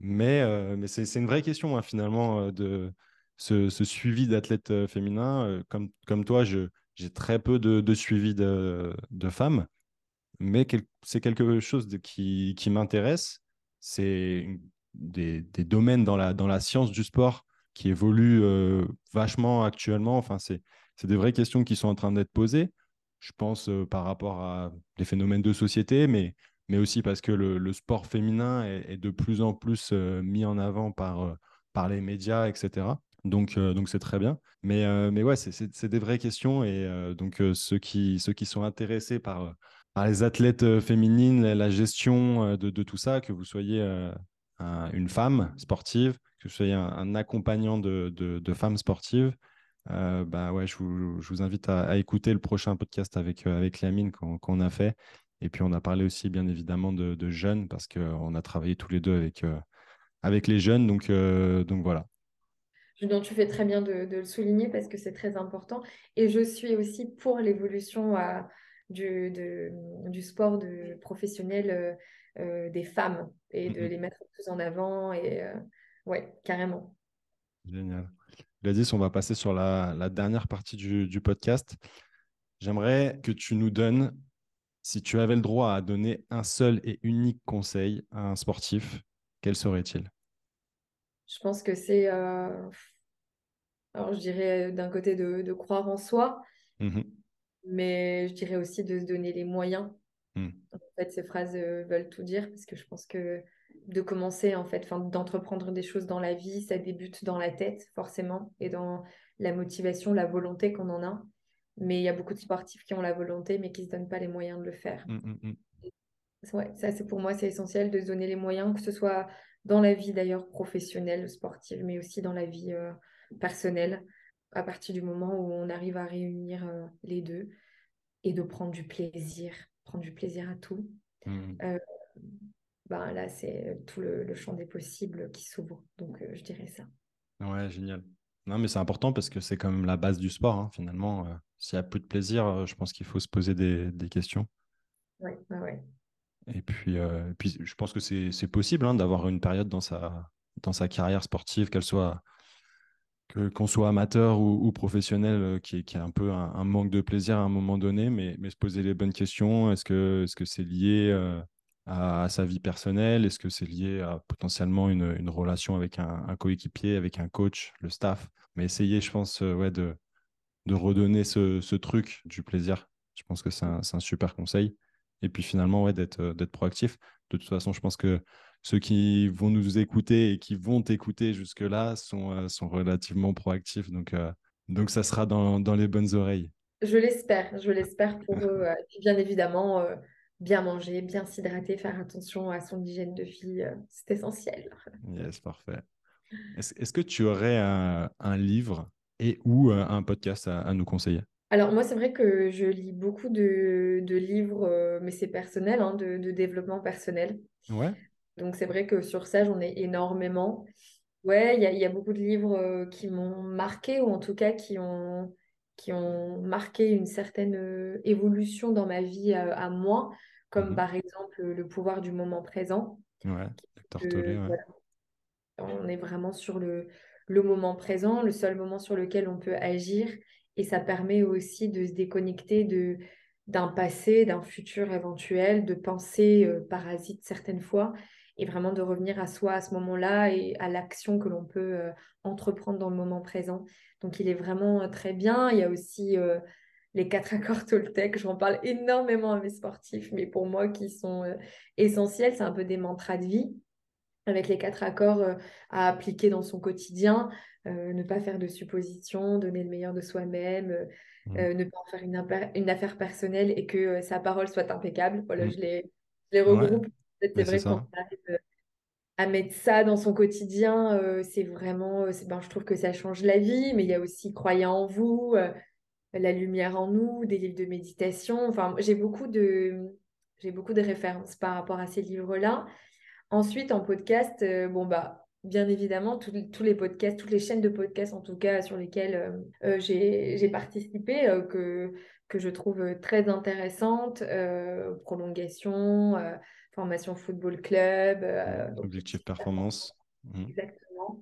Mais, euh, c'est une vraie question, hein, finalement, euh, de ce, suivi d'athlètes féminins. Comme, comme toi, j'ai très peu de, suivi de, femmes, mais c'est quelque chose qui, m'intéresse. C'est des, domaines dans la, science du sport qui évoluent vachement actuellement. Enfin, c'est des vraies questions qui sont en train d'être posées. Je pense euh, par rapport à des phénomènes de société, mais, mais aussi parce que le, sport féminin est, de plus en plus euh, mis en avant par, euh, par les médias, etc. Donc, donc c'est très bien. Mais, euh, mais ouais, c'est, des vraies questions. Et donc, ceux qui, ceux qui sont intéressés par, par les athlètes féminines, la, gestion de, de tout ça, que vous soyez un, une femme sportive, que vous soyez un, accompagnant de, femmes sportives, euh, bah ouais, je vous, invite à, écouter le prochain podcast avec, euh, avec Lamine qu'on a fait. Et puis, on a parlé aussi, bien évidemment, de, jeunes parce qu'on a travaillé tous les deux avec, euh, avec les jeunes. Donc, donc voilà. Julien, tu fais très bien de, le souligner parce que c'est très important. Et je suis aussi pour l'évolution du, du, sport de professionnel des femmes et de les mettre plus en avant. Et ouais, carrément. Génial. Gladys, on va passer sur la, dernière partie du, podcast. J'aimerais que tu nous donnes, si tu avais le droit à donner un seul et unique conseil à un sportif, quel serait-il? Je pense que c'est, euh, alors je dirais d'un côté de, croire en soi, mmh mais je dirais aussi de se donner les moyens. Mmh. En fait, ces phrases euh, veulent tout dire parce que je pense que de commencer en fait, d'entreprendre des choses dans la vie, ça débute dans la tête forcément et dans la motivation, la volonté qu'on en a. Mais il y a beaucoup de sportifs qui ont la volonté mais qui ne se donnent pas les moyens de le faire. Mmh, mmh, mmh. Ouais, ça c'est pour moi c'est essentiel de se donner les moyens, que ce soit dans la vie d'ailleurs professionnelle, sportive, mais aussi dans la vie euh, personnelle, à partir du moment où on arrive à réunir euh, les deux et de prendre du plaisir, prendre du plaisir à tout. Euh, ben là, c'est tout le, champ des possibles qui s'ouvre. Donc, euh, je dirais ça. Ouais, génial. Non, mais c'est important parce que c'est quand même la base du sport, hein, finalement. Euh, s'il y a peu de plaisir, euh, je pense qu'il faut se poser des, questions. Ouais, ouais, Et puis, puis, je pense que c'est possible hein, d'avoir une période dans sa, dans sa carrière sportive, qu'elle soit qu'on soit amateur ou, professionnel, qui, qui, a un peu un, manque de plaisir à un moment donné, mais, mais se poser les bonnes questions. Est-ce que c'est -ce c'est lié à, sa vie personnelle? Est-ce que c'est lié à potentiellement une, une relation avec un, coéquipier, avec un coach, le staff? Mais essayer, je pense, euh, ouais, de, de redonner ce, ce, truc du plaisir. Je pense que c'est un, un, super conseil. Et puis finalement, ouais, d'être, euh, d'être proactif. De toute façon, je pense que ceux qui vont nous écouter et qui vont t'écouter jusque-là sont, euh, sont relativement proactifs. Donc, donc ça sera dans, dans, les bonnes oreilles. Je l'espère, je l'espère pour eux. bien évidemment, bien manger, bien s'hydrater, faire attention à son hygiène de vie, euh, c'est essentiel. Yes, parfait. Est-ce que tu aurais un, livre et ou euh, un podcast à, nous conseiller? Alors moi, c'est vrai que je lis beaucoup de, livres, euh, mais c'est personnel, hein, de, développement personnel. Ouais. Donc c'est vrai que sur ça, j'en ai énormément. Ouais, il y, y, a beaucoup de livres qui m'ont marqué, ou en tout cas qui ont, qui ont marqué une certaine euh, évolution dans ma vie à, moi, comme mmh par exemple le pouvoir du moment présent. Ouais, On est vraiment sur le, le moment présent, le seul moment sur lequel on peut agir. Et ça permet aussi de se déconnecter de, d'un passé, d'un futur éventuel, de penser euh, parasite certaines fois, et vraiment de revenir à soi à ce moment-là et à l'action que l'on peut euh, entreprendre dans le moment présent. Donc il est vraiment euh, très bien. Il y a aussi euh, les quatre accords Toltec. J'en parle énormément à mes sportifs, mais pour moi qui sont euh, essentiels, c'est un peu des mantras de vie avec les quatre accords à appliquer dans son quotidien. ne pas faire de suppositions, donner le meilleur de soi-même, mmh. ne pas en faire une, affaire personnelle et que sa parole soit impeccable. Voilà, mmh. je, les, les regroupe. C'est vrai qu'on arrive à mettre ça dans son quotidien, euh, c'est vraiment, euh, ben, je trouve que ça change la vie, mais il y a aussi croyant en vous, euh, la lumière en nous, des livres de méditation. Enfin, j'ai beaucoup de, j'ai beaucoup de références par rapport à ces livres-là. Ensuite, en podcast, bon bah, bien évidemment, tous les podcasts, toutes les chaînes de podcasts en tout cas sur lesquelles j'ai participé, que que je trouve très intéressantes, prolongation formation football club. Euh, Objectif performance. Mhm. Exactement.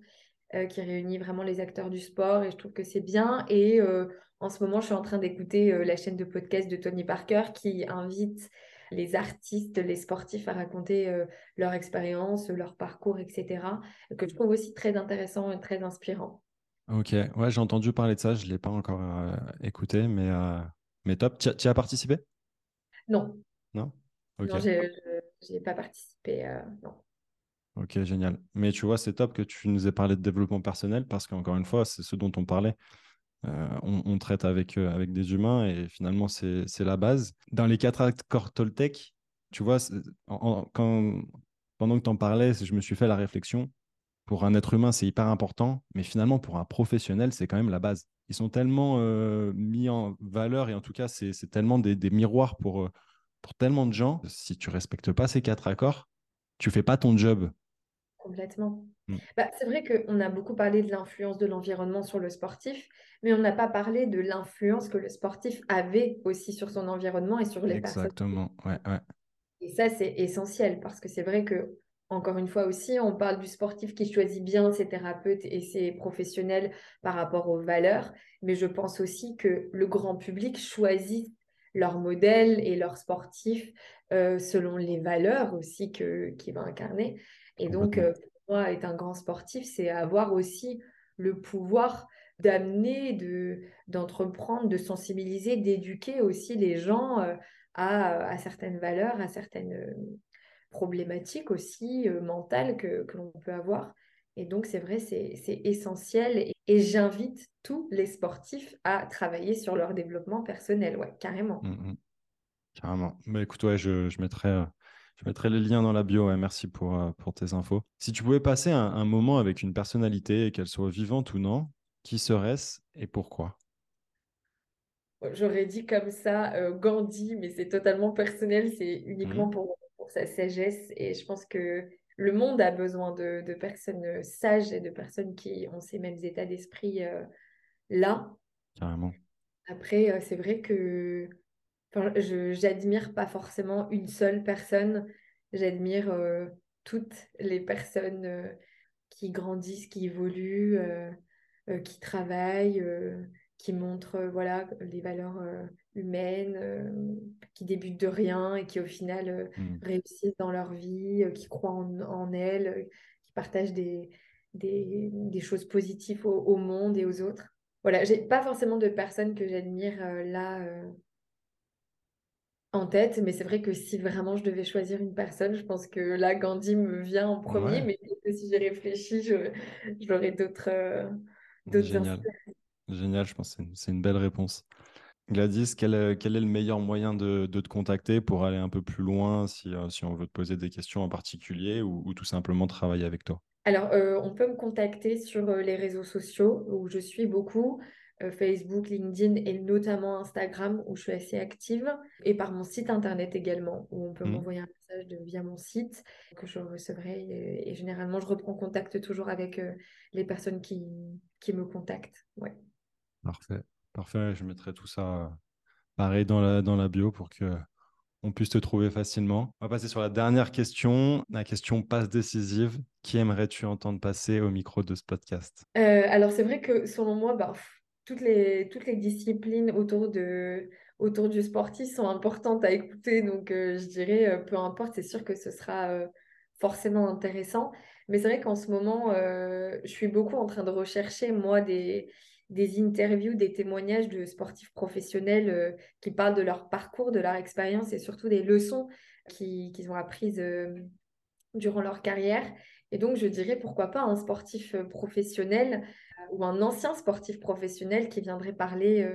Euh, qui réunit vraiment les acteurs du sport et je trouve que c'est bien. Et euh, en ce moment, je suis en train d'écouter la chaîne de podcast de Tony Parker qui invite les artistes, les sportifs à raconter leur expérience, leur parcours, etc. Que je trouve aussi très intéressant et très inspirant. Ok, ouais, j'ai entendu parler de ça, je ne l'ai pas encore écouté, mais, mais top. Tu as participé? Non. Non? Non, j'ai pas participé. Euh, non. Ok, génial. Mais tu vois, c'est top que tu nous aies parlé de développement personnel parce qu'encore une fois, c'est ce dont on parlait. Euh, on, traite avec, euh, avec des humains et finalement, c'est la base. Dans les quatre accords Toltec, tu vois, quand, quand pendant que tu en parlais, je me suis fait la réflexion. Pour un être humain, c'est hyper important, mais finalement, pour un professionnel, c'est quand même la base. Ils sont tellement mis en valeur, et en tout cas, c'est tellement des, miroirs pour, pour tellement de gens. Si tu respectes pas ces quatre accords, tu fais pas ton job. Complètement. Mm. Bah, c'est vrai qu'on a beaucoup parlé de l'influence de l'environnement sur le sportif, mais on n'a pas parlé de l'influence que le sportif avait aussi sur son environnement et sur les personnes. Exactement, ouais, ouais. Et ça, c'est essentiel parce que c'est vrai que, encore une fois aussi, on parle du sportif qui choisit bien ses thérapeutes et ses professionnels par rapport aux valeurs, mais je pense aussi que le grand public choisit leur modèle et leur sportif euh, selon les valeurs aussi qu'il va incarner. Et donc, euh, pour moi, être un grand sportif, c'est avoir aussi le pouvoir d'amener, de, d'entreprendre, de sensibiliser, d'éduquer aussi les gens euh, à, certaines valeurs, à certaines problématiques aussi mentales que, l'on peut avoir. Et donc, c'est vrai, c'est essentiel. Et, j'invite tous les sportifs à travailler sur leur développement personnel, ouais, carrément. Mmh, mmh. Carrément. Bah, écoute, ouais, je, je, mettrai, euh, je mettrai les liens dans la bio. Merci pour, pour tes infos. Si tu pouvais passer un moment avec une personnalité, qu'elle soit vivante ou non, qui serait-ce et pourquoi? J'aurais dit comme ça euh, Gandhi, mais c'est totalement personnel, c'est uniquement mmh. pour, sa sagesse. Et je pense que le monde a besoin de, personnes sages et de personnes qui ont ces mêmes états d'esprit euh, là. Carrément. Après, euh, c'est vrai que je j'admire pas forcément une seule personne, j'admire toutes les personnes qui grandissent, qui évoluent, qui travaillent qui montrent euh, voilà, les valeurs euh, humaines, euh, qui débutent de rien et qui au final mmh. réussissent dans leur vie, qui croient en, elles, qui partagent des, des, choses positives au, monde et aux autres. Voilà, j'ai pas forcément de personnes que j'admire là en tête, mais c'est vrai que si vraiment je devais choisir une personne, je pense que là, Gandhi me vient en premier, mais si j'y réfléchis, j'aurais d'autres d'autres Génial, je pense que c'est une, belle réponse. Gladys, quel est, quel est le meilleur moyen de, te contacter pour aller un peu plus loin si, euh, si on veut te poser des questions en particulier ou, tout simplement travailler avec toi? Alors, euh, on peut me contacter sur euh, les réseaux sociaux où je suis beaucoup. Facebook, LinkedIn et notamment Instagram où je suis assez active et par mon site internet également où on peut mmh. m'envoyer un message de, via mon site que je recevrai et, généralement je reprends contact toujours avec les personnes qui, qui me contactent. Ouais. Parfait. Parfait. Je mettrai tout ça euh, pareil dans la, dans la bio pour que on puisse te trouver facilement. On va passer sur la dernière question, la question passe décisive. Qui aimerais-tu entendre passer au micro de ce podcast? Euh, Alors c'est vrai que selon moi, bah, toutes, les, toutes les disciplines autour, de, autour du sportif sont importantes à écouter. Donc euh, je dirais, peu importe, c'est sûr que ce sera forcément intéressant. Mais c'est vrai qu'en ce moment, je suis beaucoup en train de rechercher, moi, des, des interviews, des témoignages de sportifs professionnels euh, qui parlent de leur parcours, de leur expérience et surtout des leçons qu'ils ont apprises euh, durant leur carrière. Et donc, je dirais pourquoi pas un sportif euh, professionnel ou un ancien sportif professionnel qui viendrait parler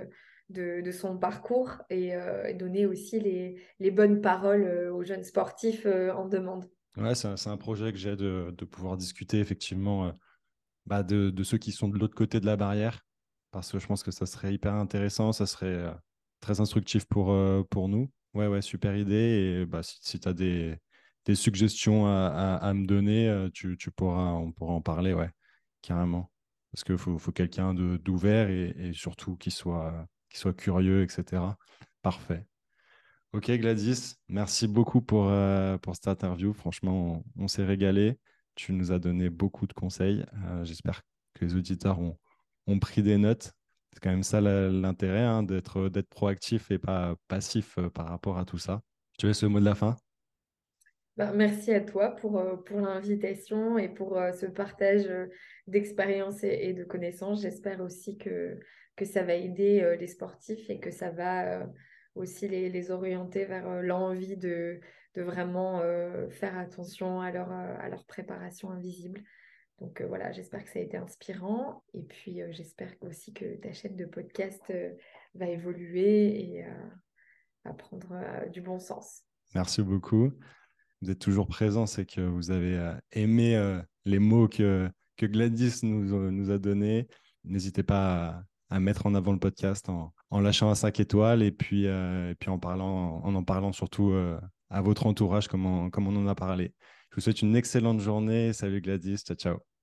de, son parcours et, donner aussi les, bonnes paroles aux jeunes sportifs en demande. Ouais, c'est un, projet que j'ai de, pouvoir discuter effectivement bah, de, de, ceux qui sont de l'autre côté de la barrière parce que je pense que ça serait hyper intéressant, ça serait euh, très instructif pour, euh, pour nous. Ouais, ouais, super idée. Et bah, si, tu as des, des suggestions à, à, me donner, euh, tu, tu, pourras, on pourra en parler, ouais, carrément. Parce qu'il faut, faut quelqu'un d'ouvert et, et, surtout qui soit, qui soit curieux, etc. Parfait. Ok, Gladys, merci beaucoup pour, pour cette interview. Franchement, on, on s'est régalé. Tu nous as donné beaucoup de conseils. J'espère que les auditeurs ont, ont pris des notes. C'est quand même ça l'intérêt, hein, d'être proactif et pas passif euh, par rapport à tout ça. Tu laisse le mot de la fin? Bah, merci à toi pour, euh, pour l'invitation et pour euh, ce partage d'expériences et, de connaissances. J'espère aussi que, que ça va aider les sportifs et que ça va aussi les, les orienter vers l'envie de, de vraiment faire attention à leur, à leur préparation invisible. Donc euh, voilà, j'espère que ça a été inspirant. Et puis euh, j'espère aussi que ta chaîne de podcast euh, va évoluer et va prendre du bon sens. Merci beaucoup. vous êtes toujours présent, c'est que vous avez aimé les mots que, Gladys nous, a donnés. N'hésitez pas à, mettre en avant le podcast en, lâchant un 5 étoiles et puis, en, parlant, en en parlant surtout à votre entourage comme on en a parlé. Vous souhaite une excellente journée. Salut Gladys. Ciao, ciao.